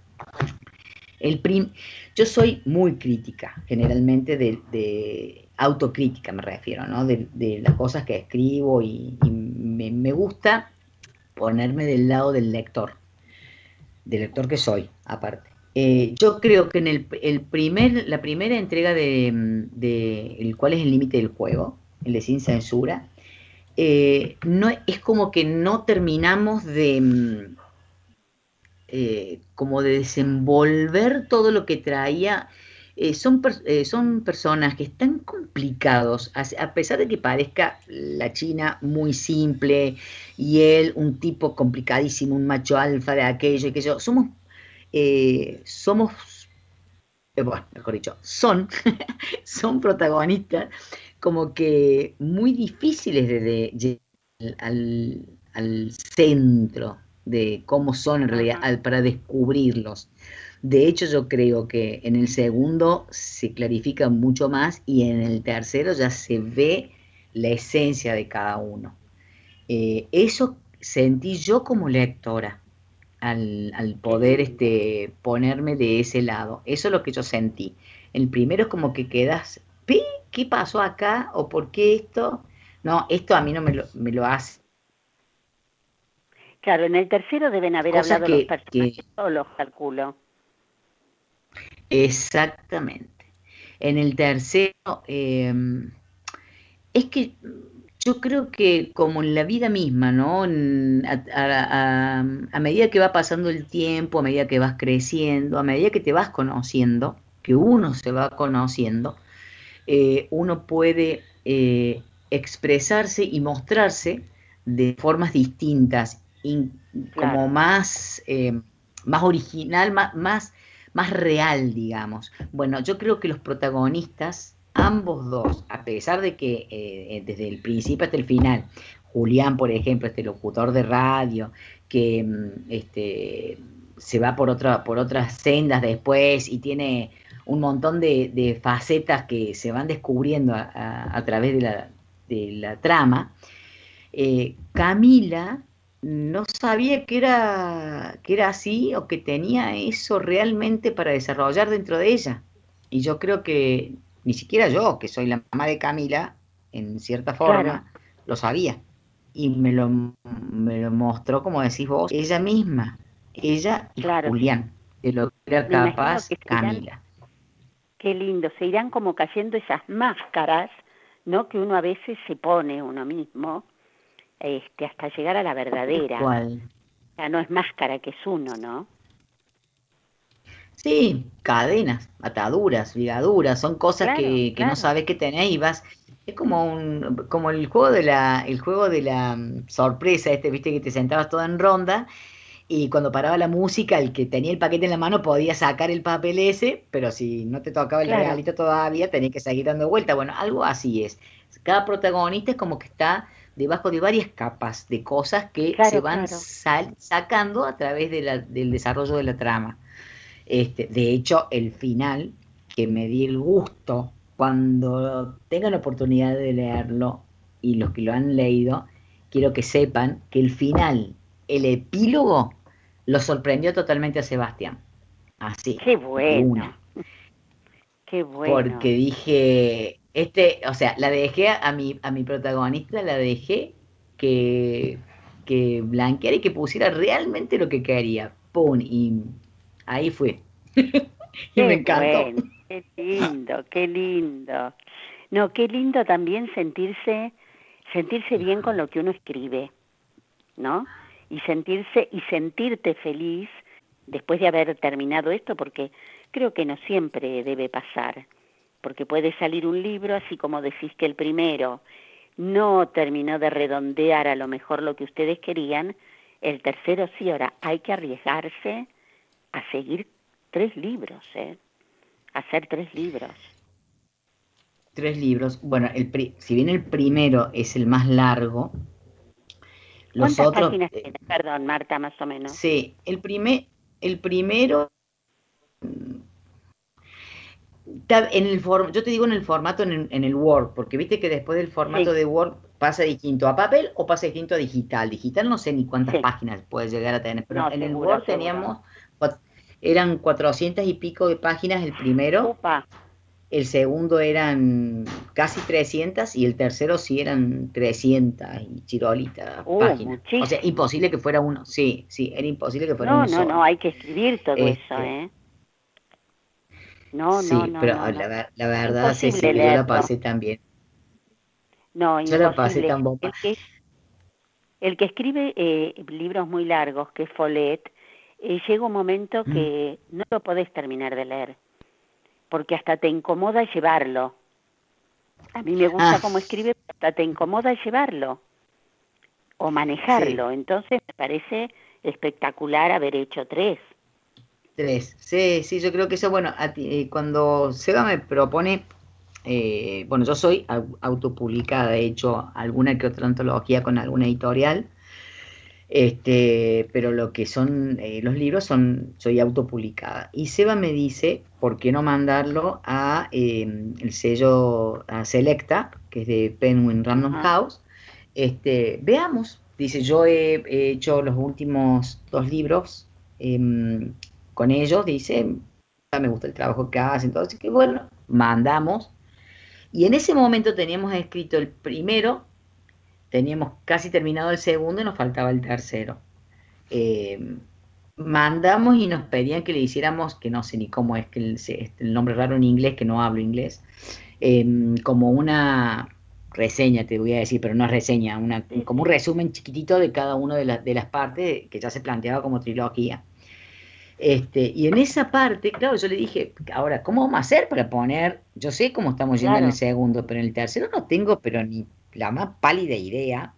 Yo soy muy crítica, generalmente de, autocrítica me refiero, ¿no? de, las cosas que escribo y, me gusta ponerme del lado del lector, del lector que soy, aparte. Eh, yo creo que en el, primer, la primera entrega de, el cuál es el límite del juego, el de sin censura, eh, no, es como que no terminamos de mm, eh, como de desenvolver todo lo que traía. son, son personajes tan complicados, a, pesar de que parezca la China muy simple y él un tipo complicadísimo, un macho alfa de aquello y que yo, somos eh, somos, eh, bueno, mejor dicho, son, son protagonistas como que muy difíciles de, llegar al, centro de cómo son en realidad para descubrirlos. De hecho, yo creo que en el segundo se clarifica mucho más y en el tercero ya se ve la esencia de cada uno. Eh, eso sentí yo como lectora al, poder este, ponerme de ese lado. Eso es lo que yo sentí. El primero es como que quedas, ¿qué pasó acá? ¿O por qué esto? No, esto a mí no me lo, me lo hace. Claro, en el tercero deben haber hablado los personajes solos, calculo. Exactamente. En el tercero, em, es que yo creo que como en la vida misma, ¿no? a, medida que va pasando el tiempo, a medida que vas creciendo, a medida que te vas conociendo, que uno se va conociendo, eh, uno puede eh, expresarse y mostrarse de formas distintas, como más, eh, más original, más, más, más real, digamos. Bueno, yo creo que los protagonistas, ambos dos, a pesar de que desde el principio hasta el final, Julián, por ejemplo, este locutor de radio, que mm, este, se va por, otra, por otras sendas después y tiene un montón de, facetas que se van descubriendo a, través de la, trama, eh, Camila no sabía que era, que era así o que tenía eso realmente para desarrollar dentro de ella. Y yo creo que ni siquiera yo, que soy la mamá de Camila, en cierta forma, lo sabía. Y me lo, me lo mostró, como decís vos, ella misma, ella y Julián, de lo que era capaz Camila qué lindo, se irán como cayendo esas máscaras, ¿no? Que uno a veces se pone uno mismo, este, hasta llegar a la verdadera. ¿Cuál? Ya no es máscara que es uno, ¿no? Sí, cadenas, ataduras, ligaduras, son cosas que, que no sabes que tenés y vas, es como un, como el juego de la, el juego de la mm, sorpresa, este, viste que te sentabas toda en ronda y cuando paraba la música, el que tenía el paquete en la mano podía sacar el papel ese, pero si no te tocaba el regalito todavía, tenía que seguir dando vuelta. Bueno, algo así es. Cada protagonista es como que está debajo de varias capas de cosas que se van sacando a través del desarrollo de la trama. Este, de hecho, el final, que me di el gusto cuando tengan la oportunidad de leerlo y los que lo han leído, quiero que sepan que el final, el epílogo, lo sorprendió totalmente a Sebastián. Así. Qué bueno. Qué bueno. Porque dije, este, o sea, la dejé a mi, a mi protagonista, la dejé que, que blanqueara y que pusiera realmente lo que quería. ¡Pum! Y ahí fue. y me encantó. qué lindo, qué lindo. No, qué lindo también sentirse, sentirse bien con lo que uno escribe, ¿no? y sentirse y sentirte feliz después de haber terminado esto porque creo que no siempre debe pasar porque puede salir un libro así como decís que el primero no terminó de redondear a lo mejor lo que ustedes querían el tercero sí ahora hay que arriesgarse a seguir tres libros eh hacer tres libros tres libros bueno el si bien el primero es el más largo ¿Cuántas páginas eh, tiene? Perdón, Marta, más o menos. Sí, el, primer, el primero... En el yo te digo en el formato en el, Word, porque viste que después del formato de Word pasa distinto a papel o pasa distinto a digital. Digital no sé ni cuántas páginas puede llegar a tener, pero en el Word teníamos, eran cuatrocientas y pico de páginas el primero el segundo eran casi 300 y el tercero sí eran 300 y chirolitas uh, páginas. O sea, imposible que fuera uno. Sí, sí, era imposible que fuera uno. No, no, no, hay que escribir todo este, eso, ¿eh? No, no, no. pero La, la, verdad, sí, sí, yo la pasé también. No, yo la pasé tan bomba. El que, escribe eh, libros muy largos, que es Follett, eh, llega un momento mm. que no lo podés terminar de leer porque hasta te incomoda llevarlo. A mí me gusta ah. cómo escribe, pero hasta te incomoda llevarlo o manejarlo. Entonces me parece espectacular haber hecho tres. Tres, sí, sí, yo creo que eso, bueno, eh, cuando Seba me propone, eh, bueno, yo soy autopublicada, he hecho alguna que otra antología con alguna editorial, este, pero lo que son eh, los libros son, soy autopublicada. Y Seba me dice, ¿por qué no mandarlo a em, el sello a Selecta, que es de Penguin Random House? Este, veamos, dice, yo he, hecho los últimos dos libros em, con ellos, dice, me gusta el trabajo que hacen, entonces que bueno, mandamos. Y en ese momento teníamos escrito el primero teníamos casi terminado el segundo y nos faltaba el tercero. Eh, mandamos y nos pedían que le hiciéramos, que no sé ni cómo es que el, el nombre raro en inglés, que no hablo inglés, em, como una reseña, te voy a decir, pero no es reseña, una, como un resumen chiquitito de cada una de, de las partes que ya se planteaba como trilogía. Este, y en esa parte, claro, yo le dije, ahora, ¿cómo vamos a hacer para poner? Yo sé cómo estamos yendo en el segundo, pero en el tercero no tengo, pero ni la más pálida idea,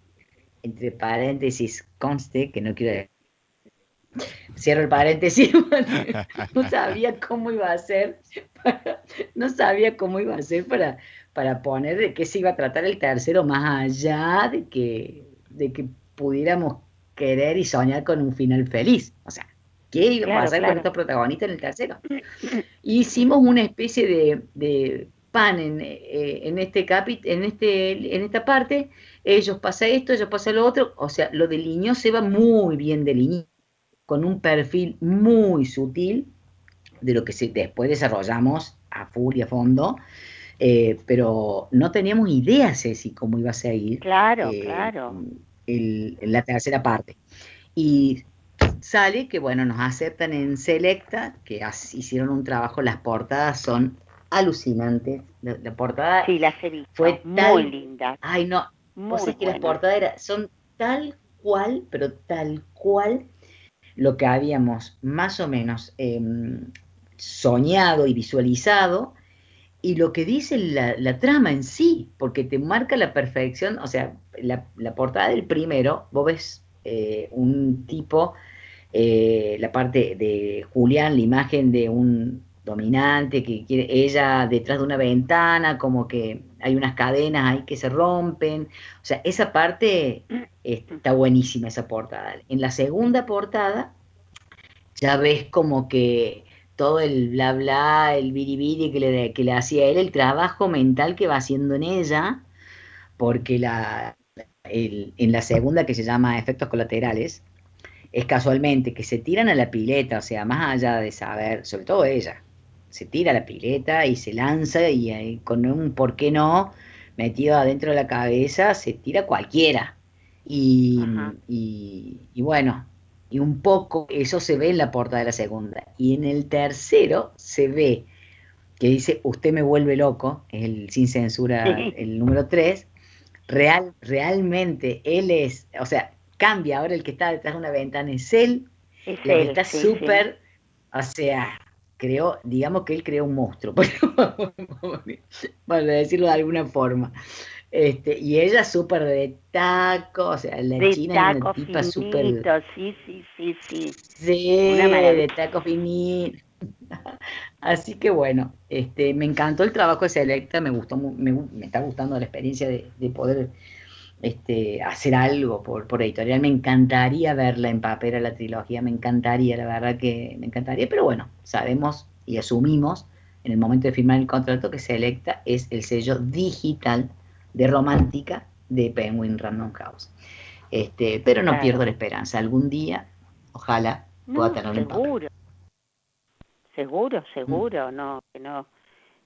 entre paréntesis, conste, que no quiero cierro el paréntesis, no sabía cómo iba a ser, no sabía cómo iba a ser para, para poner de qué se iba a tratar el tercero más allá de que, de que pudiéramos querer y soñar con un final feliz. O sea, ¿qué iba a pasar con estos protagonistas en el tercero? Hicimos una especie de, de pan en, eh, en este capit en este en esta parte, ellos pasa esto, ellos pasa lo otro, o sea, lo delineó se va muy bien delineado con un perfil muy sutil de lo que después desarrollamos a full y a fondo, eh, pero no teníamos idea, Ceci, cómo iba a seguir. Claro, eh, claro. la tercera parte. Y sale que, bueno, nos aceptan en Selecta, que hicieron un trabajo, las portadas son alucinantes. La, portada sí, las he fue muy linda. Ay, no, vos que las portadas son tal cual, pero tal cual lo que habíamos más o menos em, soñado y visualizado y lo que dice la, trama en sí, porque te marca la perfección, o sea, la, portada del primero, vos ves eh, un tipo, eh, la parte de Julián, la imagen de un dominante que quiere ella detrás de una ventana, como que hay unas cadenas ahí que se rompen, o sea, esa parte está buenísima esa portada. En la segunda portada ya ves como que todo el bla bla, el biribiri que le, que le hacía él, el trabajo mental que va haciendo en ella, porque la, en la segunda que se llama efectos colaterales, es casualmente que se tiran a la pileta, o sea, más allá de saber, sobre todo ella, se tira a la pileta y se lanza y, con un por qué no metido adentro de la cabeza se tira cualquiera. Y, y, bueno, y un poco eso se ve en la portada de la segunda. Y en el tercero se ve que dice, usted me vuelve loco, es el sin censura, el número 3. Real, realmente él es, o sea, cambia, ahora el que está detrás de una ventana es él, es él, está súper, o sea, creó, digamos que él creó un monstruo, para decirlo de alguna forma. Este, y ella súper de taco, o sea, la china es una tipa súper. Sí, sí, sí, sí. Sí, de taco finito. Así que bueno, este, me encantó el trabajo de Selecta, me gustó, me, me está gustando la experiencia de, poder este, hacer algo por, por, editorial. Me encantaría verla en papel a la trilogía, me encantaría, la verdad que me encantaría, pero bueno, sabemos y asumimos en el momento de firmar el contrato que Selecta es el sello digital de romántica de Penguin Random House. Este, pero no pierdo la esperanza. Algún día, ojalá, pueda tenerlo en Seguro, seguro, seguro. Mm. No, no,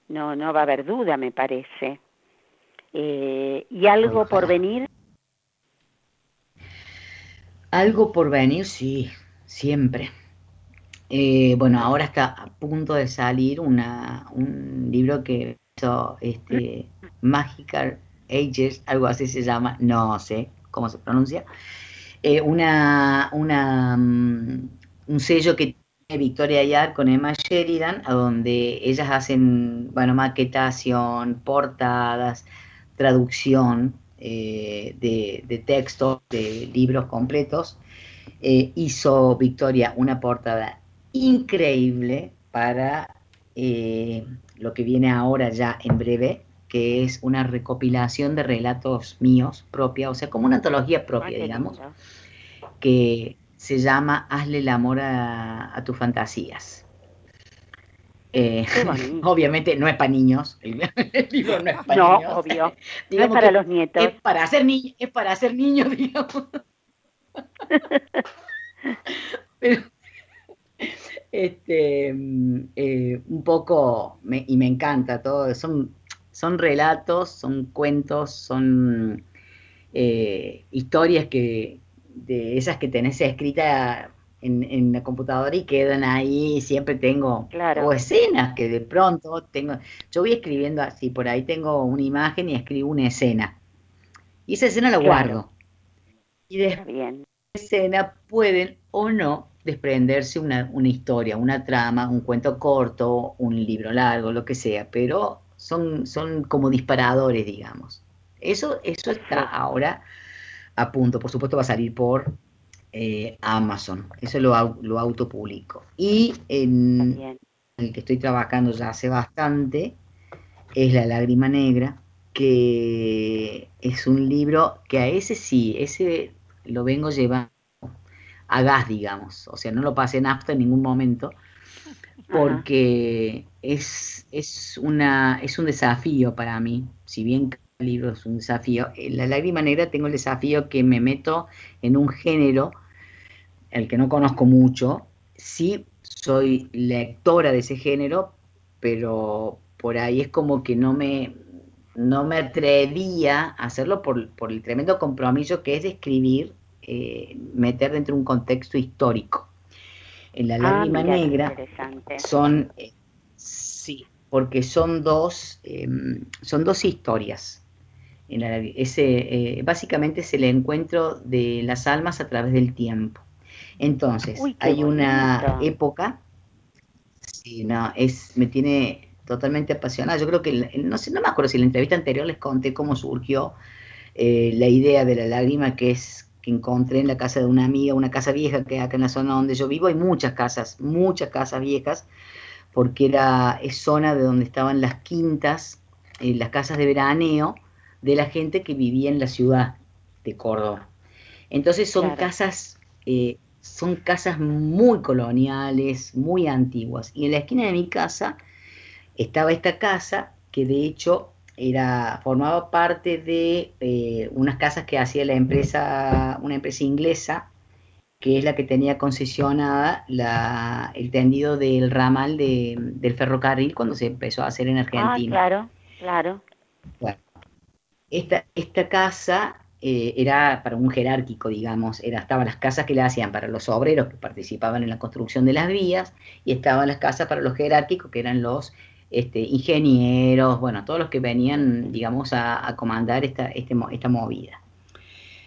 no, no va a haber duda, me parece. Eh, ¿Y algo por venir? Algo por venir, sí, siempre. Eh, bueno, ahora está a punto de salir una, un libro que hizo este, Magical Ages, algo así se llama, no sé cómo se pronuncia, eh, una, una, mm, un sello que tiene Victoria Yard con Emma Sheridan, a donde ellas hacen, bueno, maquetación, portadas, traducción eh, de, de textos, de libros completos. Eh, hizo Victoria una portada increíble para lo que viene ahora ya en breve, que es una recopilación de relatos míos propia, o sea, como una antología propia, digamos, que se llama Hazle el amor a, tus fantasías. Eh, obviamente no es para niños, el, libro no es para no, niños. obvio. No es para los nietos. Es para hacer, ni es para hacer niños, digamos. Pero, este, mm, eh, un poco, y me encanta todo, son son relatos, son cuentos, son eh, historias que de esas que tenés escritas en, la computadora y quedan ahí. Siempre tengo o escenas que de pronto tengo. Yo voy escribiendo así, por ahí tengo una imagen y escribo una escena. Y esa escena la guardo. Y después de escena pueden o no desprenderse una, una, historia, una trama, un cuento corto, un libro largo, lo que sea, pero son, son como disparadores, digamos. Eso, eso está ahora a punto. Por supuesto va a salir por eh, Amazon. Eso lo, lo autopublico. Y en el que estoy trabajando ya hace bastante es La lágrima negra, que es un libro que a ese sí, ese lo vengo llevando a gas, digamos. O sea, no lo pasé en apto en ningún momento porque es, es, una, es un desafío para mí. Si bien libro es un desafío, en La lágrima negra tengo el desafío que me meto en un género el que no conozco mucho, sí soy lectora de ese género, pero por ahí es como que no me, no me atrevía a hacerlo por, el tremendo compromiso que es de escribir, eh, meter dentro de un contexto histórico. En la ah, lágrima negra son, eh, sí, porque son dos, em, son dos historias. En ese, eh, básicamente es el encuentro de las almas a través del tiempo. Entonces, hay una época, sí, no, es, me tiene totalmente apasionada. Yo creo que, no sé, no me acuerdo si en la entrevista anterior les conté cómo surgió eh, la idea de la lágrima que es que encontré en la casa de una amiga, una casa vieja que acá en la zona donde yo vivo hay muchas casas, muchas casas viejas, porque era es zona de donde estaban las quintas, eh, las casas de veraneo de la gente que vivía en la ciudad de Córdoba. Entonces son casas eh, son casas muy coloniales, muy antiguas. Y en la esquina de mi casa estaba esta casa que de hecho era, formaba parte de eh, unas casas que hacía la empresa, una empresa inglesa, que es la que tenía concesionada el tendido del ramal del ferrocarril cuando se empezó a hacer en ah, Argentina. Ah, claro, claro. Esta, esta casa eh, era para un jerárquico, digamos, era, estaban las casas que le hacían para los obreros que participaban en la construcción de las vías y estaban las casas para los jerárquicos que eran los este, ingenieros, bueno, todos los que venían, digamos, a, comandar esta, este, esta movida.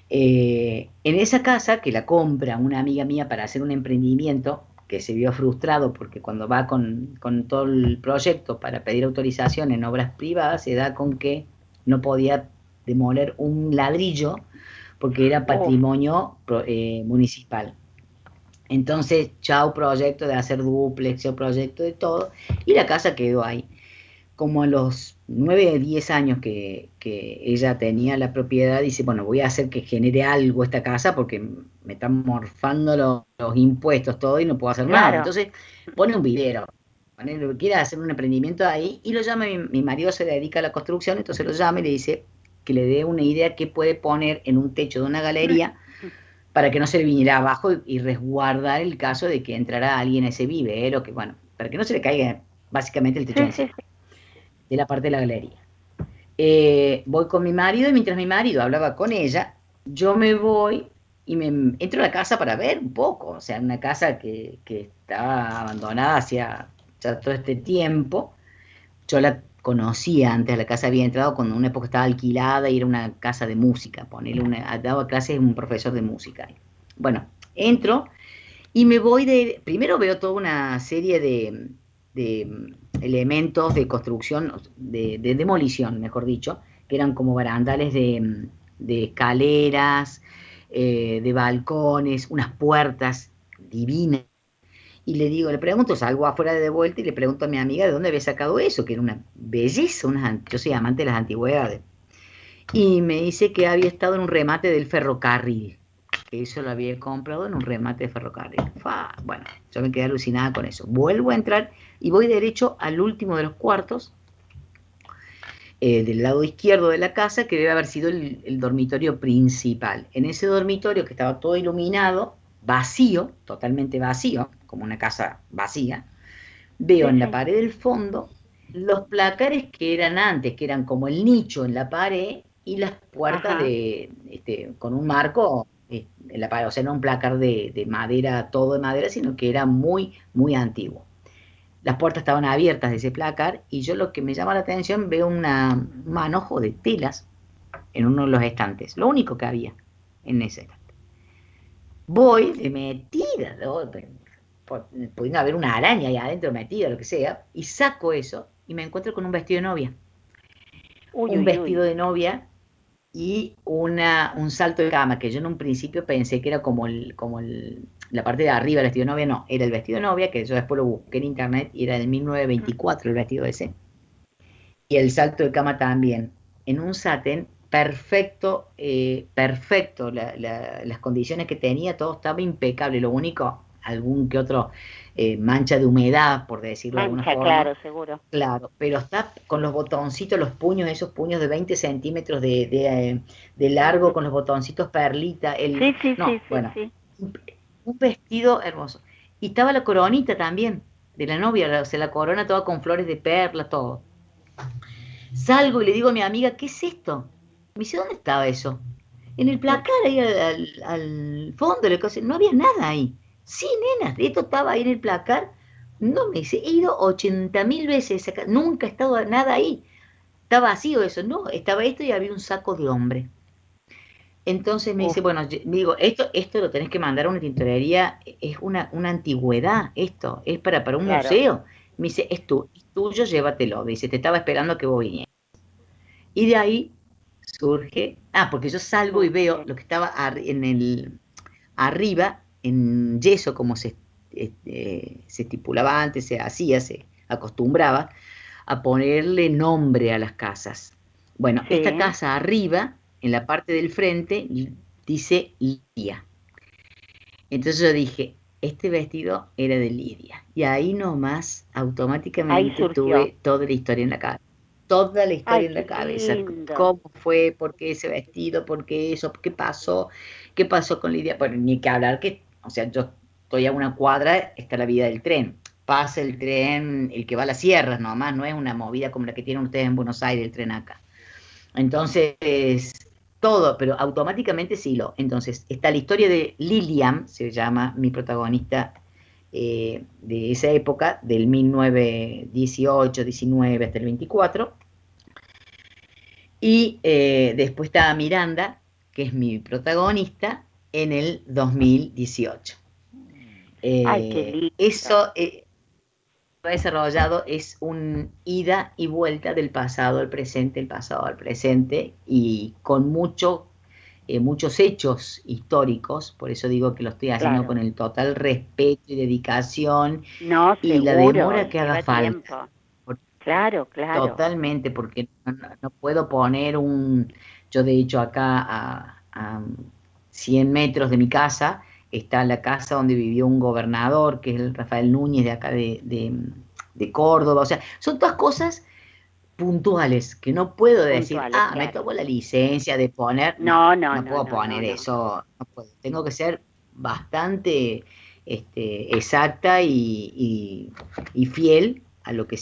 Eh, en esa casa que la compra una amiga mía para hacer un emprendimiento, que se vio frustrado porque cuando va con, con todo el proyecto para pedir autorización en obras privadas, se da con que no podía demoler un ladrillo porque era oh. patrimonio eh, municipal. Entonces, chao proyecto de hacer duplex, chao proyecto de todo, y la casa quedó ahí. Como a los 9, 10 años que, ella tenía la propiedad, dice, bueno, voy a hacer que genere algo esta casa porque me están morfando los, impuestos, todo, y no puedo hacer nada. Entonces, pone un videro, quiere hacer un emprendimiento ahí, y lo llama, mi, mi marido se dedica a la construcción, entonces lo llama y le dice, que le dé una idea que puede poner en un techo de una galería para que no se le viniera abajo y, resguardar el caso de que entrara alguien a ese vivero, que bueno, para que no se le caiga básicamente el techo de la parte de la galería. Eh, voy con mi marido y mientras mi marido hablaba con ella, yo me voy y me entro a la casa para ver un poco, o sea, una casa que, que estaba abandonada hacía ya todo este tiempo. Yo la conocía antes, la casa había entrado cuando una época estaba alquilada y era una casa de música, ponerle una, daba clases un profesor de música. Bueno, entro y me voy de, primero veo toda una serie de, elementos de construcción, de, demolición, mejor dicho, que eran como barandales de, escaleras, eh, de balcones, unas puertas divinas y le digo, le pregunto, salgo afuera de vuelta y le pregunto a mi amiga de dónde había sacado eso, que era una belleza, yo soy amante de las antigüedades. Y me dice que había estado en un remate del ferrocarril, que eso lo había comprado en un remate de ferrocarril. Bueno, yo me quedé alucinada con eso. Vuelvo a entrar y voy derecho al último de los cuartos, eh, del lado izquierdo de la casa, que debe haber sido el dormitorio principal. En ese dormitorio que estaba todo iluminado, vacío, totalmente vacío, como una casa vacía, veo en la pared del fondo los placares que eran antes, que eran como el nicho en la pared y las puertas de este, con un marco eh, la pared, o sea, no un placar de, de madera, todo de madera, sino que era muy, muy antiguo. Las puertas estaban abiertas de ese placar y yo lo que me llama la atención veo una, un manojo de telas en uno de los estantes, lo único que había en ese estante. Voy de metida, ¿no? Pudiendo haber una araña ahí adentro metida, lo que sea, y saco eso y me encuentro con un vestido de novia. un vestido de novia y una, un salto de cama, que yo en un principio pensé que era como, el, como el, la parte de arriba del vestido de novia, no, era el vestido de novia, que yo después lo busqué en internet y era del 1924 el vestido ese. Y el salto de cama también, en un satén perfecto, eh, perfecto, las condiciones que tenía, todo estaba impecable, lo único, algún que otro eh, mancha de humedad, por decirlo de alguna forma. Claro, seguro. Claro, pero está con los botoncitos, los puños, esos puños de 20 centímetros de, de, eh, largo, con los botoncitos perlita. El, sí, sí, sí, bueno, Un, vestido hermoso. Y estaba la coronita también de la novia, o sea, la corona toda con flores de perla, todo. Salgo y le digo a mi amiga, ¿qué es esto? Me dice, ¿dónde estaba eso? En el placar, ahí al, al, fondo, no había nada ahí. Sí, nena, esto estaba ahí en el placar. No me dice, he ido 80 mil veces acá, nunca ha estado nada ahí. Está vacío eso, no, estaba esto y había un saco de hombre. Entonces me dice, bueno, me digo, esto, esto lo tenés que mandar a una tintorería, es una, una antigüedad, esto, es para, para un museo. Me dice, es, tu, es tuyo, llévatelo. Dice, te estaba esperando que vos vinieras. Y de ahí surge, ah, porque yo salgo y veo lo que estaba en el arriba en yeso, como se, este, se estipulaba antes, se hacía, se acostumbraba, a ponerle nombre a las casas. Bueno, esta casa arriba, en la parte del frente, dice Lidia. Entonces yo dije, este vestido era de Lidia. Y ahí nomás, automáticamente tuve toda la historia en la cabeza. Toda la historia en la cabeza. ¿Cómo fue? ¿Por qué ese vestido? ¿Por qué eso? ¿Qué pasó? ¿Qué pasó con Lidia? Bueno, ni que hablar que o sea, yo estoy a una cuadra, está la vía del tren. Pasa el tren, el que va a las sierras nomás, no es una movida como la que tienen ustedes en Buenos Aires, el tren acá. Entonces, todo, pero automáticamente sí lo. Entonces, está la historia de Lilian, se llama mi protagonista eh, de esa época, del 1918, 19 hasta el 24. Y eh, después está Miranda, que es mi protagonista, en el 2018. Eh, eso eh, ha desarrollado es un ida y vuelta del pasado al presente, el pasado al presente, y con mucho, eh, muchos hechos históricos, por eso digo que lo estoy haciendo con el total respeto y dedicación y la demora que haga falta. claro, claro. Totalmente, porque no, puedo poner un, yo de hecho acá a 100 metros de mi casa está la casa donde vivió un gobernador, que es el Rafael Núñez de acá de, de, Córdoba. O sea, son todas cosas puntuales que no puedo decir, ah, me tomo la licencia de poner. No, no, no. No puedo poner eso. Tengo que ser bastante este, exacta y, fiel a lo que,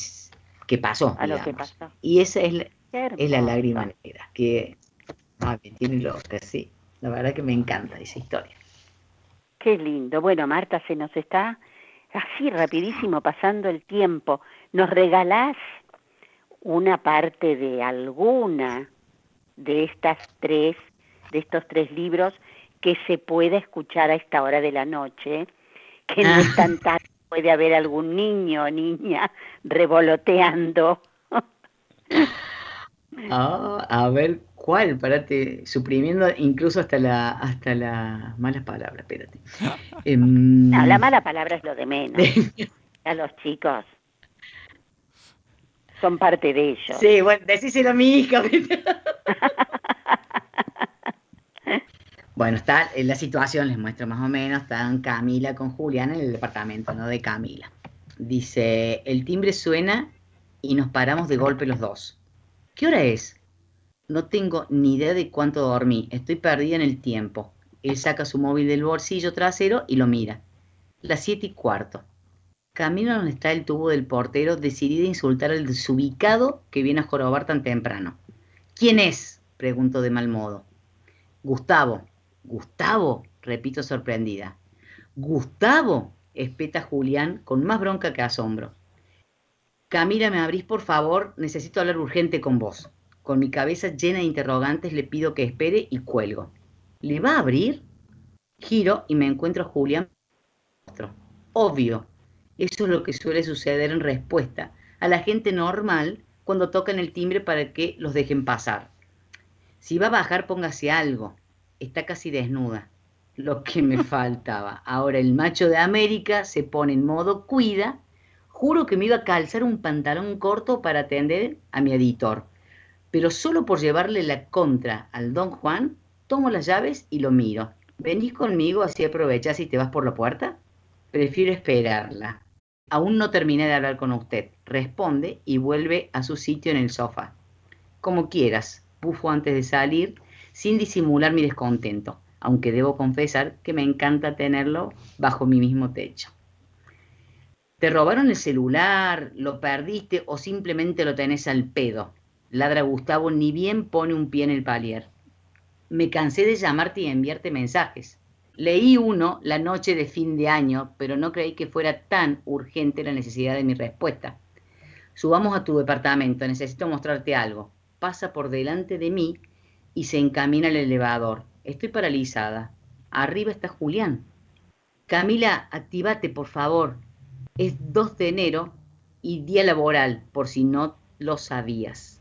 que pasó. A lo que pasó. Y esa es la, es la lágrima negra, que ah, tiene lo que sí. La verdad que me encanta esa historia. Qué lindo. Bueno, Marta, se nos está así rapidísimo pasando el tiempo. ¿Nos regalás una parte de alguna de estas tres, de estos tres libros que se pueda escuchar a esta hora de la noche? Que no es tan tarde, puede haber algún niño o niña revoloteando. Ah, a ver ¿Cuál? Parate, suprimiendo incluso hasta la hasta las malas palabras, espérate. Em, la mala palabra es lo de menos. a los chicos. Son parte de ellos. Sí, bueno, decíselo a mi hija. bueno, está en la situación, les muestro más o menos, están Camila con Julián en el departamento, ¿no? De Camila. Dice, el timbre suena y nos paramos de golpe los dos. ¿Qué hora es? No tengo ni idea de cuánto dormí, estoy perdida en el tiempo. Él saca su móvil del bolsillo trasero y lo mira. Las siete y cuarto. Camino donde está el tubo del portero, decidida a insultar al desubicado que viene a jorobar tan temprano. ¿Quién es? pregunto de mal modo. Gustavo, Gustavo, repito sorprendida. Gustavo, espeta Julián con más bronca que asombro. Camila, ¿me abrís por favor? Necesito hablar urgente con vos. Con mi cabeza llena de interrogantes le pido que espere y cuelgo. ¿Le va a abrir? Giro y me encuentro a Julián. Obvio, eso es lo que suele suceder en respuesta a la gente normal cuando tocan el timbre para que los dejen pasar. Si va a bajar, póngase algo. Está casi desnuda. Lo que me faltaba. Ahora el macho de América se pone en modo cuida. Juro que me iba a calzar un pantalón corto para atender a mi editor. Pero solo por llevarle la contra al don Juan, tomo las llaves y lo miro. ¿Venís conmigo así aprovechas y te vas por la puerta? Prefiero esperarla. Aún no terminé de hablar con usted. Responde y vuelve a su sitio en el sofá. Como quieras, bufo antes de salir, sin disimular mi descontento, aunque debo confesar que me encanta tenerlo bajo mi mismo techo. ¿Te robaron el celular? ¿Lo perdiste o simplemente lo tenés al pedo? Ladra Gustavo, ni bien pone un pie en el palier. Me cansé de llamarte y enviarte mensajes. Leí uno la noche de fin de año, pero no creí que fuera tan urgente la necesidad de mi respuesta. Subamos a tu departamento, necesito mostrarte algo. Pasa por delante de mí y se encamina al elevador. Estoy paralizada. Arriba está Julián. Camila, activate, por favor. Es 2 de enero y día laboral, por si no lo sabías.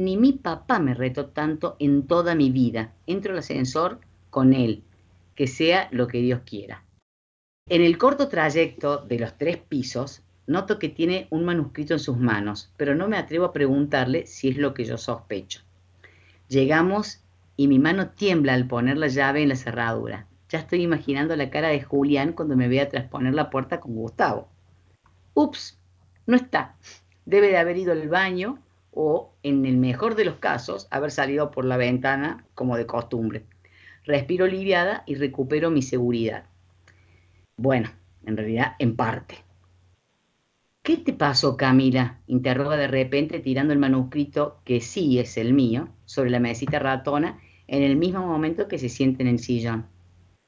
Ni mi papá me retó tanto en toda mi vida. Entro al ascensor con él que sea lo que Dios quiera. En el corto trayecto de los tres pisos, noto que tiene un manuscrito en sus manos, pero no me atrevo a preguntarle si es lo que yo sospecho. Llegamos y mi mano tiembla al poner la llave en la cerradura. Ya estoy imaginando la cara de Julián cuando me vea trasponer la puerta con Gustavo. Ups, no está. Debe de haber ido al baño o, en el mejor de los casos, haber salido por la ventana como de costumbre. Respiro aliviada y recupero mi seguridad. Bueno, en realidad, en parte. ¿Qué te pasó, Camila? interroga de repente tirando el manuscrito, que sí es el mío, sobre la mesita ratona, en el mismo momento que se siente en el sillón.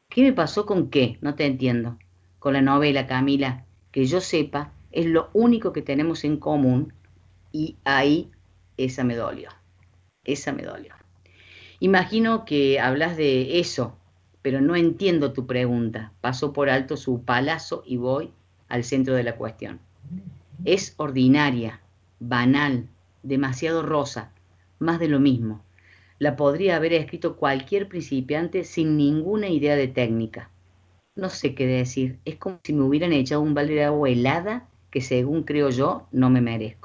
¿Qué me pasó con qué? No te entiendo. Con la novela, Camila, que yo sepa, es lo único que tenemos en común y ahí esa me dolió. Esa me dolió. Imagino que hablas de eso, pero no entiendo tu pregunta. Paso por alto su palazo y voy al centro de la cuestión. Es ordinaria, banal, demasiado rosa, más de lo mismo. La podría haber escrito cualquier principiante sin ninguna idea de técnica. No sé qué decir, es como si me hubieran echado un balde de agua helada que según creo yo no me merezco.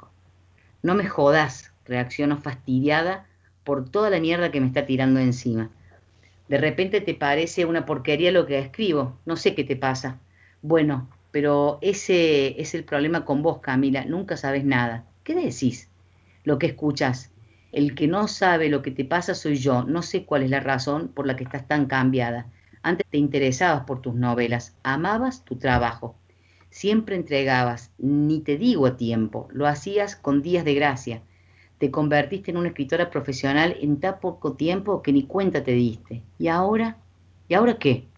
No me jodas, reacciono fastidiada por toda la mierda que me está tirando encima. De repente te parece una porquería lo que escribo, no sé qué te pasa. Bueno, pero ese es el problema con vos, Camila, nunca sabes nada. ¿Qué decís? Lo que escuchas. El que no sabe lo que te pasa soy yo, no sé cuál es la razón por la que estás tan cambiada. Antes te interesabas por tus novelas, amabas tu trabajo, siempre entregabas, ni te digo a tiempo, lo hacías con días de gracia te convertiste en una escritora profesional en tan poco tiempo que ni cuenta te diste. ¿Y ahora? ¿Y ahora qué?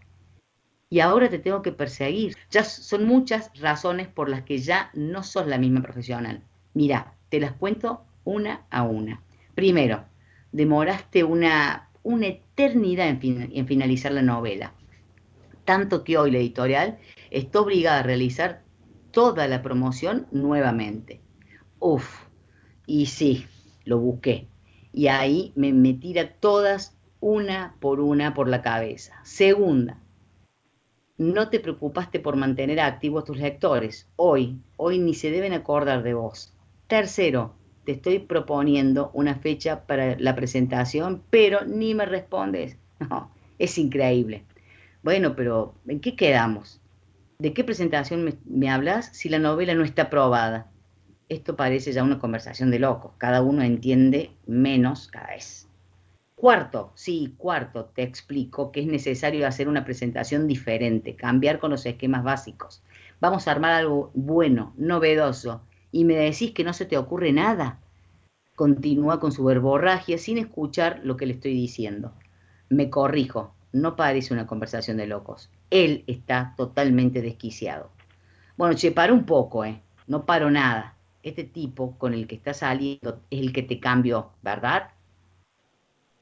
Y ahora te tengo que perseguir. Ya son muchas razones por las que ya no sos la misma profesional. Mira, te las cuento una a una. Primero, demoraste una, una eternidad en, en finalizar la novela. Tanto que hoy la editorial está obligada a realizar toda la promoción nuevamente. Uf, y sí, lo busqué. Y ahí me, me tira todas una por una por la cabeza. Segunda, no te preocupaste por mantener activos tus lectores. Hoy, hoy ni se deben acordar de vos. Tercero, te estoy proponiendo una fecha para la presentación, pero ni me respondes. No, es increíble. Bueno, pero ¿en qué quedamos? ¿De qué presentación me, hablas si la novela no está aprobada? esto parece ya una conversación de locos, cada uno entiende menos cada vez. Cuarto, sí, cuarto, te explico que es necesario hacer una presentación diferente, cambiar con los esquemas básicos. Vamos a armar algo bueno, novedoso, y me decís que no se te ocurre nada. Continúa con su verborragia sin escuchar lo que le estoy diciendo. Me corrijo, no parece una conversación de locos. Él está totalmente desquiciado. Bueno, che, para un poco, ¿eh? No paro nada. Este tipo con el que está saliendo es el que te cambió, ¿verdad?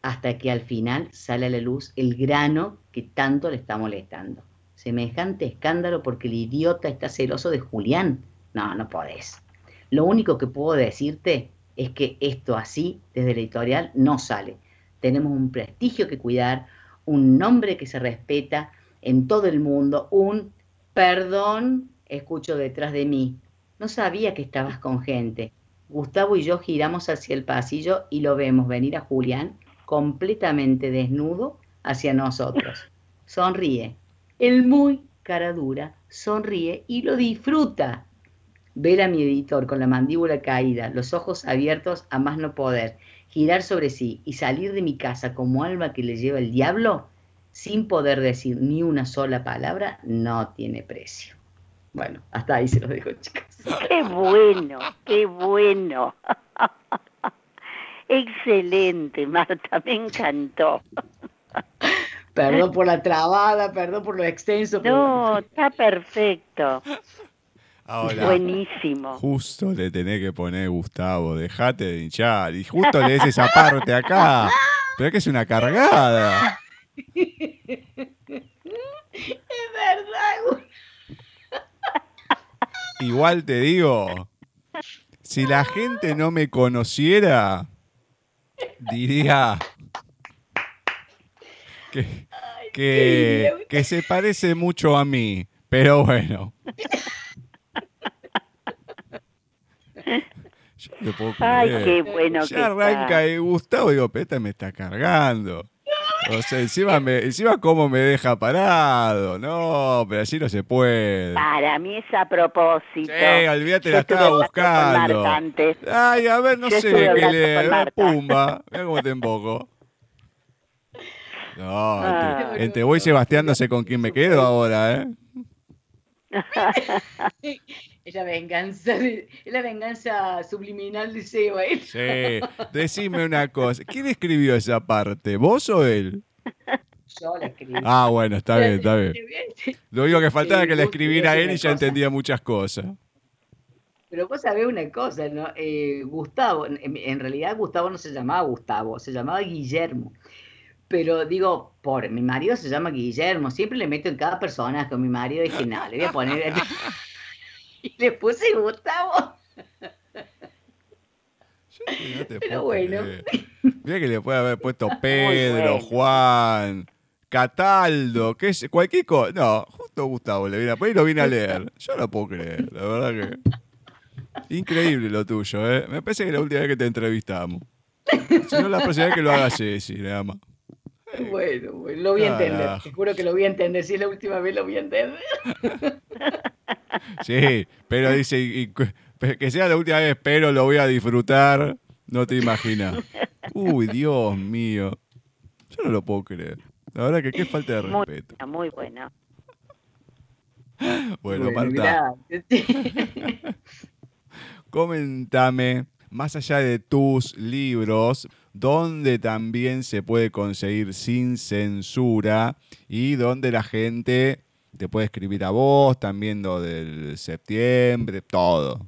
Hasta que al final sale a la luz el grano que tanto le está molestando. Semejante escándalo porque el idiota está celoso de Julián. No, no podés. Lo único que puedo decirte es que esto así, desde la editorial, no sale. Tenemos un prestigio que cuidar, un nombre que se respeta en todo el mundo, un perdón, escucho detrás de mí. No sabía que estabas con gente. Gustavo y yo giramos hacia el pasillo y lo vemos venir a Julián completamente desnudo hacia nosotros. Sonríe. El muy cara dura sonríe y lo disfruta ver a mi editor con la mandíbula caída, los ojos abiertos a más no poder, girar sobre sí y salir de mi casa como alma que le lleva el diablo, sin poder decir ni una sola palabra, no tiene precio. Bueno, hasta ahí se lo dejo, chicas. Qué bueno, qué bueno. Excelente, Marta, me encantó. Perdón por la trabada, perdón por lo extenso. No, está perfecto. Ahora, Buenísimo. Justo le tenés que poner Gustavo, dejate de hinchar. Y justo le des esa parte acá. Pero es que es una cargada. Es verdad. Igual te digo, si la gente no me conociera, diría que, que, que se parece mucho a mí. Pero bueno. Yo no puedo Ay, qué bueno que Ya arranca está. y Gustavo, digo, peta me está cargando. O sea, encima, me, encima cómo me deja parado. No, pero así no se puede. Para mí es a propósito. Sí, olvídate, Yo la estaba buscando. Antes. Ay, a ver, no Yo sé qué leer. Pumba. Mira cómo te emboco. No, Ah. entre, entre vos y Sebastián no sé con quién me quedo ahora, ¿eh? Es la venganza, es la venganza subliminal de Seba. ¿eh? Sí. Decime una cosa. ¿Quién escribió esa parte? ¿Vos o él? Yo la escribí. Ah, bueno, está bien, está bien. Lo único que faltaba es que la escribiera él y ya entendía muchas cosas. Pero vos sabés una cosa, ¿no? Eh, Gustavo, en, en realidad Gustavo no se llamaba Gustavo, se llamaba Guillermo. Pero digo, por mi marido se llama Guillermo, siempre le meto en cada personaje con mi marido y dije, no, le voy a poner. Y le puse Gustavo. No te Pero puedo bueno. creer. Mira que le puede haber puesto Pedro, bueno. Juan, Cataldo, qué sé, cualquier cosa. No, justo Gustavo le viene a poner y lo vine a leer. Yo no puedo creer, la verdad que. Increíble lo tuyo, ¿eh? Me parece que es la última vez que te entrevistamos. Si no, la próxima vez que lo haga Ceci, nada más. Bueno, bueno, lo voy a entender, Carajo. te juro que lo voy a entender, si es la última vez lo voy a entender. Sí, pero dice y- que sea la última vez, pero lo voy a disfrutar. No te imaginas. Uy, Dios mío. Yo no lo puedo creer. La verdad que qué falta de Muy respeto. bueno, muy bueno. Bueno, Marta, gracias. más allá de tus libros, donde también se puede conseguir sin censura y donde la gente te puede escribir a vos, también lo del septiembre, todo.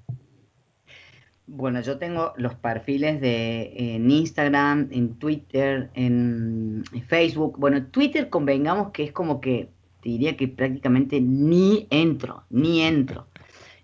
Bueno, yo tengo los perfiles de en Instagram, en Twitter, en Facebook. Bueno, Twitter convengamos que es como que te diría que prácticamente ni entro, ni entro.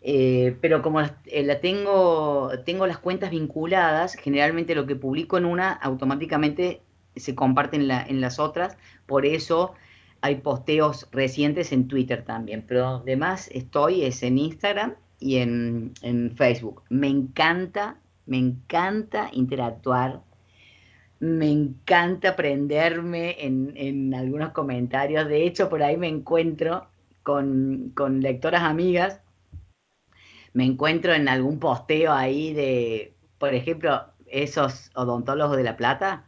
Eh, pero como eh, la tengo, tengo las cuentas vinculadas, generalmente lo que publico en una automáticamente se comparte en, la- en las otras, por eso hay posteos recientes en Twitter también, pero además estoy es en Instagram y en, Facebook. Me encanta, me encanta interactuar, me encanta aprenderme en, en algunos comentarios, de hecho por ahí me encuentro con, con lectoras amigas me encuentro en algún posteo ahí de, por ejemplo, esos odontólogos de La Plata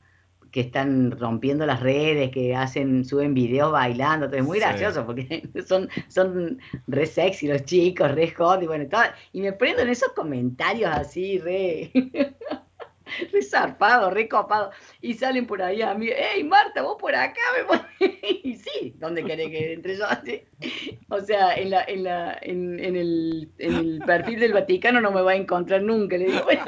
que están rompiendo las redes, que hacen, suben videos bailando, es muy Sí. gracioso porque son, son re sexy los chicos, re hot, y bueno, todo, y me prendo en esos comentarios así, re, re zarpado. Y salen por ahí a mí, ¡Ey, Marta, vos por acá! Me y sí, ¿dónde querés que entre yo? O sea, en, la, en, la, en, el, en el perfil del Vaticano no me va a encontrar nunca. Le digo, bueno.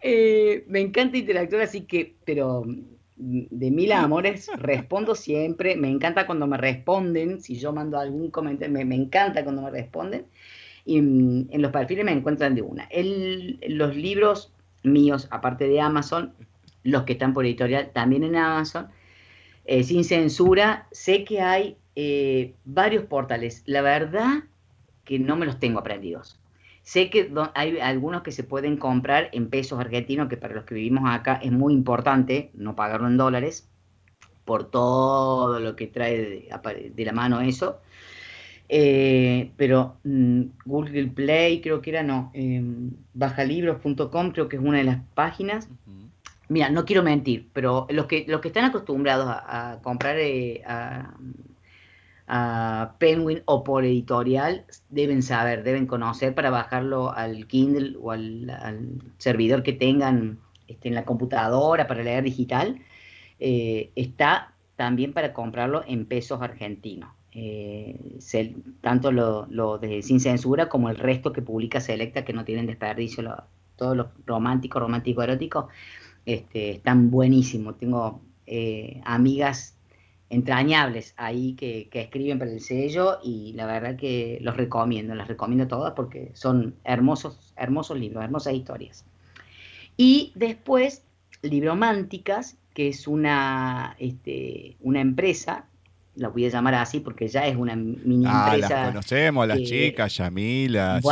Eh, me encanta interactuar, así que, pero de mil amores, respondo siempre. Me encanta cuando me responden. Si yo mando algún comentario, me, me encanta cuando me responden. Y en los perfiles me encuentran de una. El, los libros míos, aparte de Amazon, los que están por editorial también en Amazon, eh, sin censura, sé que hay eh, varios portales. La verdad que no me los tengo aprendidos. Sé que hay algunos que se pueden comprar en pesos argentinos, que para los que vivimos acá es muy importante no pagarlo en dólares, por todo lo que trae de la mano eso. Eh, pero mm, Google Play creo que era, no, em, bajalibros.com creo que es una de las páginas. Mira, no quiero mentir, pero los que, los que están acostumbrados a, comprar eh, a, Penguin o por editorial deben saber, deben conocer para bajarlo al Kindle o al, servidor que tengan este, en la computadora para leer digital. Eh, está también para comprarlo en pesos argentinos eh, tanto lo, de Sin Censura como el resto que publica Selecta, que no tienen desperdicio, todos los románticos, románticos, eróticos, este, están buenísimos. Tengo eh, amigas entrañables ahí que, escriben para el sello y la verdad que los recomiendo, las recomiendo todas porque son hermosos, hermosos libros, hermosas historias. Y después, Librománticas, que es una, este, una empresa la voy a llamar así porque ya es una mini ah, empresa. Las conocemos, las chicas, Yamila, sí,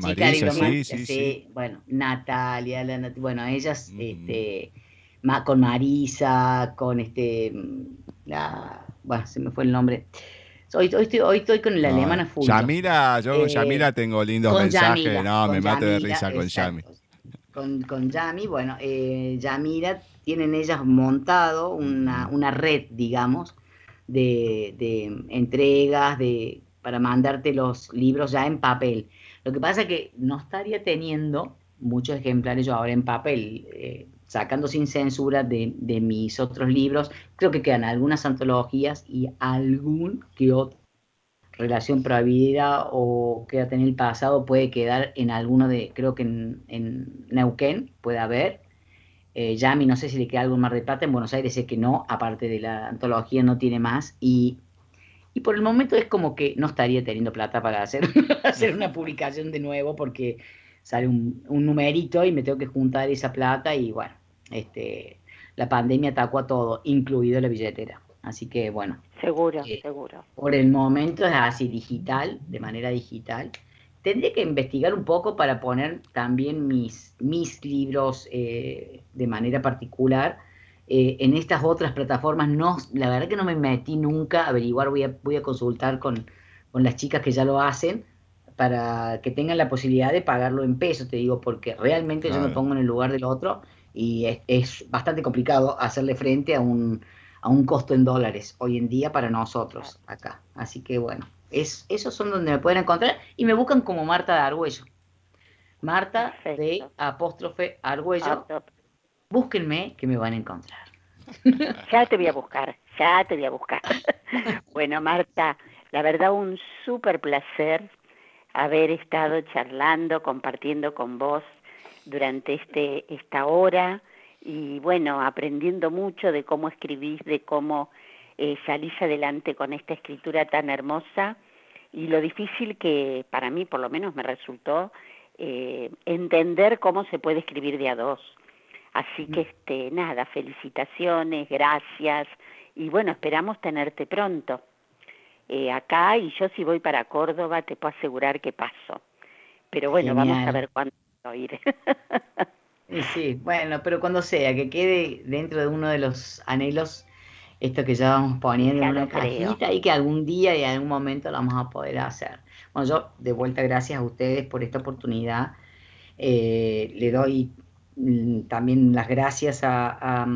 Marisa, sí, sí, sí, Bueno, Natalia, bueno, ellas, mm. este, con Marisa, con este, la, bueno, se me fue el nombre. Hoy, hoy, estoy, hoy estoy con la alemana full. Yamila, yo con eh, Yamila tengo lindos mensajes, no, me mato de risa con Yami. Con, con Yami, bueno, eh, Yamila tienen ellas montado una, una red, digamos, de, entregas, de, para mandarte los libros ya en papel. Lo que pasa es que no estaría teniendo muchos ejemplares yo ahora en papel, eh, sacando sin censura de, mis otros libros. Creo que quedan algunas antologías y algún que otro relación prohibida o quédate en el pasado puede quedar en alguno de, creo que en, en Neuquén puede haber, eh, Yami, no sé si le queda algo más de Plata, en Buenos Aires sé que no, aparte de la antología no tiene más, y, y por el momento es como que no estaría teniendo plata para hacer, hacer una publicación de nuevo porque sale un, numerito y me tengo que juntar esa plata y bueno, este, la pandemia atacó a todo, incluido la billetera. Así que bueno. Seguro, eh, seguro. Por el momento es así digital, de manera digital. Tendría que investigar un poco para poner también mis, mis libros eh, de manera particular eh, en estas otras plataformas. No, la verdad que no me metí nunca a averiguar, voy a, voy a consultar con, las chicas que ya lo hacen para que tengan la posibilidad de pagarlo en pesos, te digo, porque realmente yo me pongo en el lugar del otro y es, es, bastante complicado hacerle frente a un, a un costo en dólares hoy en día para nosotros acá. Así que bueno. Es, esos son donde me pueden encontrar y me buscan como Marta de Argüello. Marta de apóstrofe Argüello. Búsquenme que me van a encontrar. Ya te voy a buscar, ya te voy a buscar. Bueno, Marta, la verdad un súper placer haber estado charlando, compartiendo con vos durante este esta hora y bueno, aprendiendo mucho de cómo escribís, de cómo eh, salís adelante con esta escritura tan hermosa y lo difícil que para mí por lo menos me resultó eh, entender cómo se puede escribir de a dos. Así que mm. este nada, felicitaciones, gracias y bueno, esperamos tenerte pronto. Eh, acá y yo si voy para Córdoba te puedo asegurar que paso. Pero bueno, vamos a ver cuándo ir. sí, bueno, pero cuando sea, que quede dentro de uno de los anhelos esto que ya vamos poniendo en una cajita y que algún día y en algún momento lo vamos a poder hacer. Bueno, yo de vuelta gracias a ustedes por esta oportunidad. Eh, le doy también las gracias a,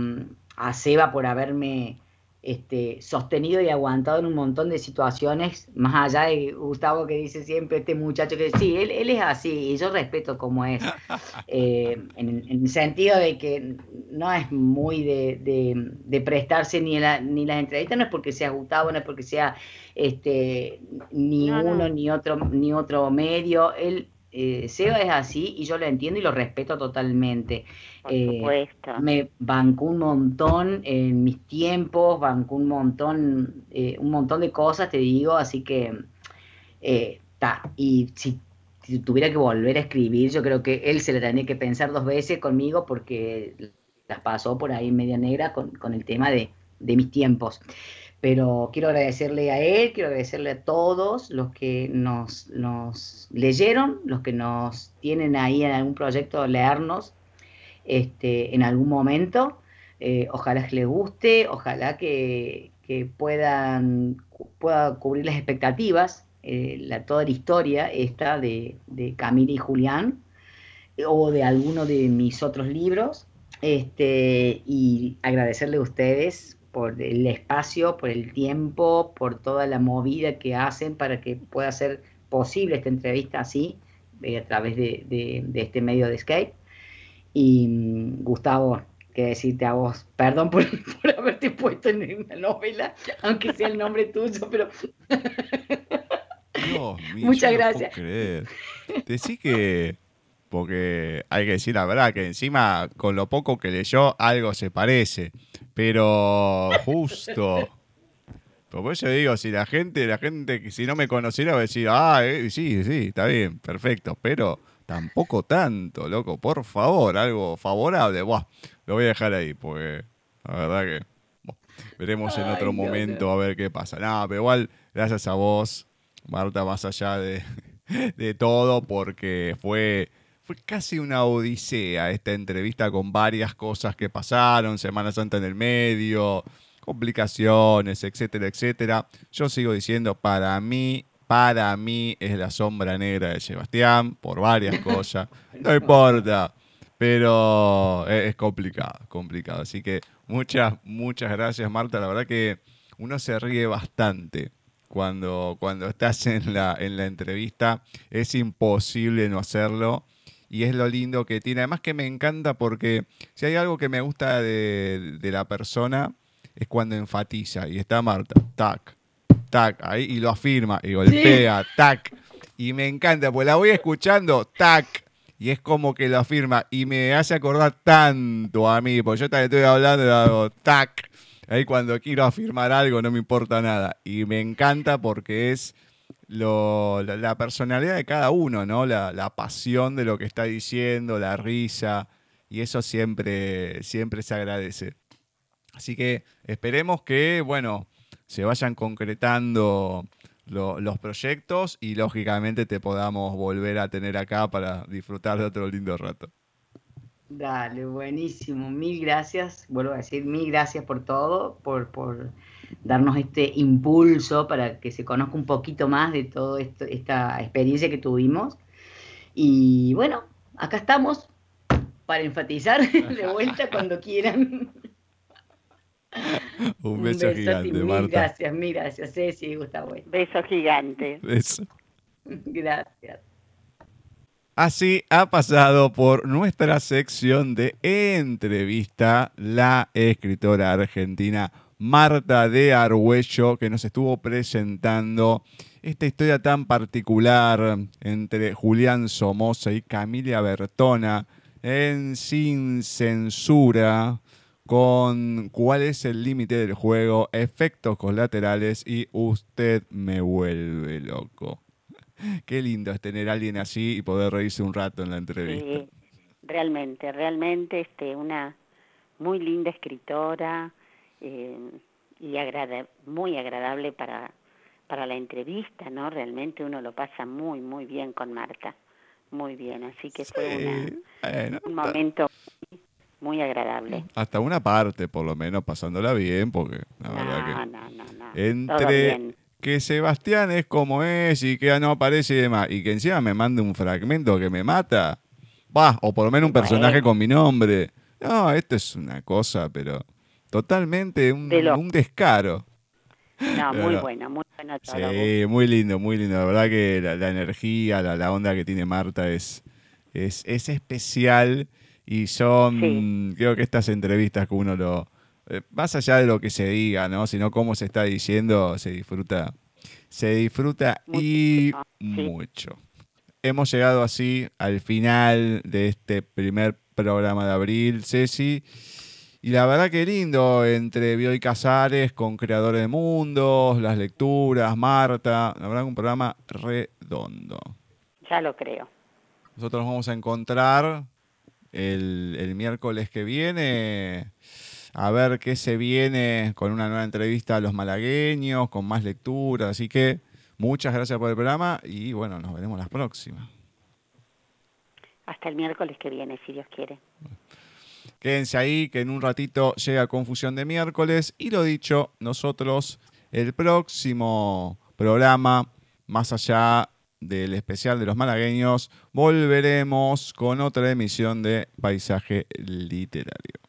a, Seba por haberme este, sostenido y aguantado en un montón de situaciones, más allá de Gustavo que dice siempre, este muchacho que sí, él, es así, y yo respeto como es, eh, en, el sentido de que no es muy de, prestarse ni, la, ni las entrevistas, no es porque sea Gustavo, no es porque sea este, ni uno ni otro ni otro medio, él eh, Seba es así y yo lo entiendo y lo respeto totalmente. Eh, me bancó un montón en mis tiempos, bancó un montón, eh, un montón de cosas, te digo, así que está. y si, tuviera que volver a escribir, yo creo que él se le tendría que pensar dos veces conmigo porque las pasó por ahí media negra con, con el tema de, de mis tiempos. Pero quiero agradecerle a él, quiero agradecerle a todos los que nos, leyeron, los que nos tienen ahí en algún proyecto leernos este, en algún momento. Eh, ojalá que les guste, ojalá que, puedan pueda cubrir las expectativas, eh, la, toda la historia esta de, de Camila y Julián, o de alguno de mis otros libros. Este, y agradecerle a ustedes por el espacio, por el tiempo, por toda la movida que hacen para que pueda ser posible esta entrevista así, eh, a través de, este medio de Skype. Y mm, Gustavo, que decirte a vos, perdón por, haberte puesto en la novela, aunque sea el nombre tuyo, pero... Muchas gracias. Decí que porque hay que decir la verdad, que encima con lo poco que leyó algo se parece, pero justo. Por eso digo, si la gente, la gente si no me conociera va a decir, ah, eh, sí, sí, está bien, perfecto, pero tampoco tanto, loco, por favor, algo favorable, Buah, lo voy a dejar ahí, porque la verdad que veremos en otro momento a ver qué pasa. Nada, pero igual, gracias a vos, Marta, más allá de, de todo, porque fue fue casi una odisea esta entrevista con varias cosas que pasaron, Semana Santa en el medio, complicaciones, etcétera, etcétera. Yo sigo diciendo, para mí, para mí es la sombra negra de Sebastián, por varias cosas. No importa, pero es complicado, complicado. Así que muchas, muchas gracias, Marta. La verdad que uno se ríe bastante cuando, cuando estás en la, en la entrevista. Es imposible no hacerlo y es lo lindo que tiene. Además que me encanta porque si hay algo que me gusta de, la persona es cuando enfatiza y está Marta, tac, tac, ahí y lo afirma y golpea, tac. Y me encanta, pues la voy escuchando, tac, y es como que lo afirma y me hace acordar tanto a mí, porque yo también estoy hablando de algo, tac. Ahí cuando quiero afirmar algo no me importa nada. Y me encanta porque es la, personalidad de cada uno, ¿no? La, pasión de lo que está diciendo, la risa, y eso siempre, siempre se agradece. Así que esperemos que, bueno, se vayan concretando los proyectos y lógicamente te podamos volver a tener acá para disfrutar de otro lindo rato. Dale, buenísimo. Mil gracias. Vuelvo a decir mil gracias por todo, por, por darnos este impulso para que se conozca un poquito más de toda esta experiencia que tuvimos. Y bueno, acá estamos para enfatizar de vuelta cuando quieran. Un beso, gigante, mil Gracias, mil gracias, Ceci, Gustavo. Beso gigante. Beso. Gracias. Así ha pasado por nuestra sección de entrevista la escritora argentina Marta de Argüello, que nos estuvo presentando esta historia tan particular entre Julián Somoza y Camilia Bertona en Sin Censura, con cuál es el límite del juego, efectos colaterales y usted me vuelve loco. Qué lindo es tener a alguien así y poder reírse un rato en la entrevista. realmente, realmente este, una muy linda escritora, eh, y agrada, muy agradable para, para la entrevista, ¿no? Realmente uno lo pasa muy, muy bien con Marta, muy bien, así que fue un momento muy agradable. Hasta una parte, por lo menos, pasándola bien, porque la verdad que... No, no, no. Entre que Sebastián es como es y que no aparece y demás, y que encima me mande un fragmento que me mata, va, o por lo menos un personaje con mi nombre. No, esto es una cosa, pero totalmente un, un descaro. No, muy bueno, muy bueno todo. Sí, muy lindo, muy lindo. La verdad que la, energía, la, onda que tiene Marta es, es, especial y son, creo que estas entrevistas que uno lo, eh, más allá de lo que se diga, ¿no? Sino cómo se está diciendo, se disfruta, se disfruta y mucho. Hemos llegado así al final de este primer programa de abril, Ceci. Y la verdad que lindo, entre Bioy Casares con Creadores de Mundos, las lecturas, Marta, la verdad que un programa redondo. Ya lo creo. Nosotros nos vamos a encontrar el, el miércoles que viene a ver qué se viene con una nueva entrevista a los malagueños, con más lecturas. Así que muchas gracias por el programa y bueno, nos veremos la próxima. Hasta el miércoles que viene, si Dios quiere. Quédense ahí, que en un ratito llega Confusión de miércoles. Y lo dicho, nosotros el próximo programa, más allá del especial de los malagueños, volveremos con otra emisión de Paisaje Literario.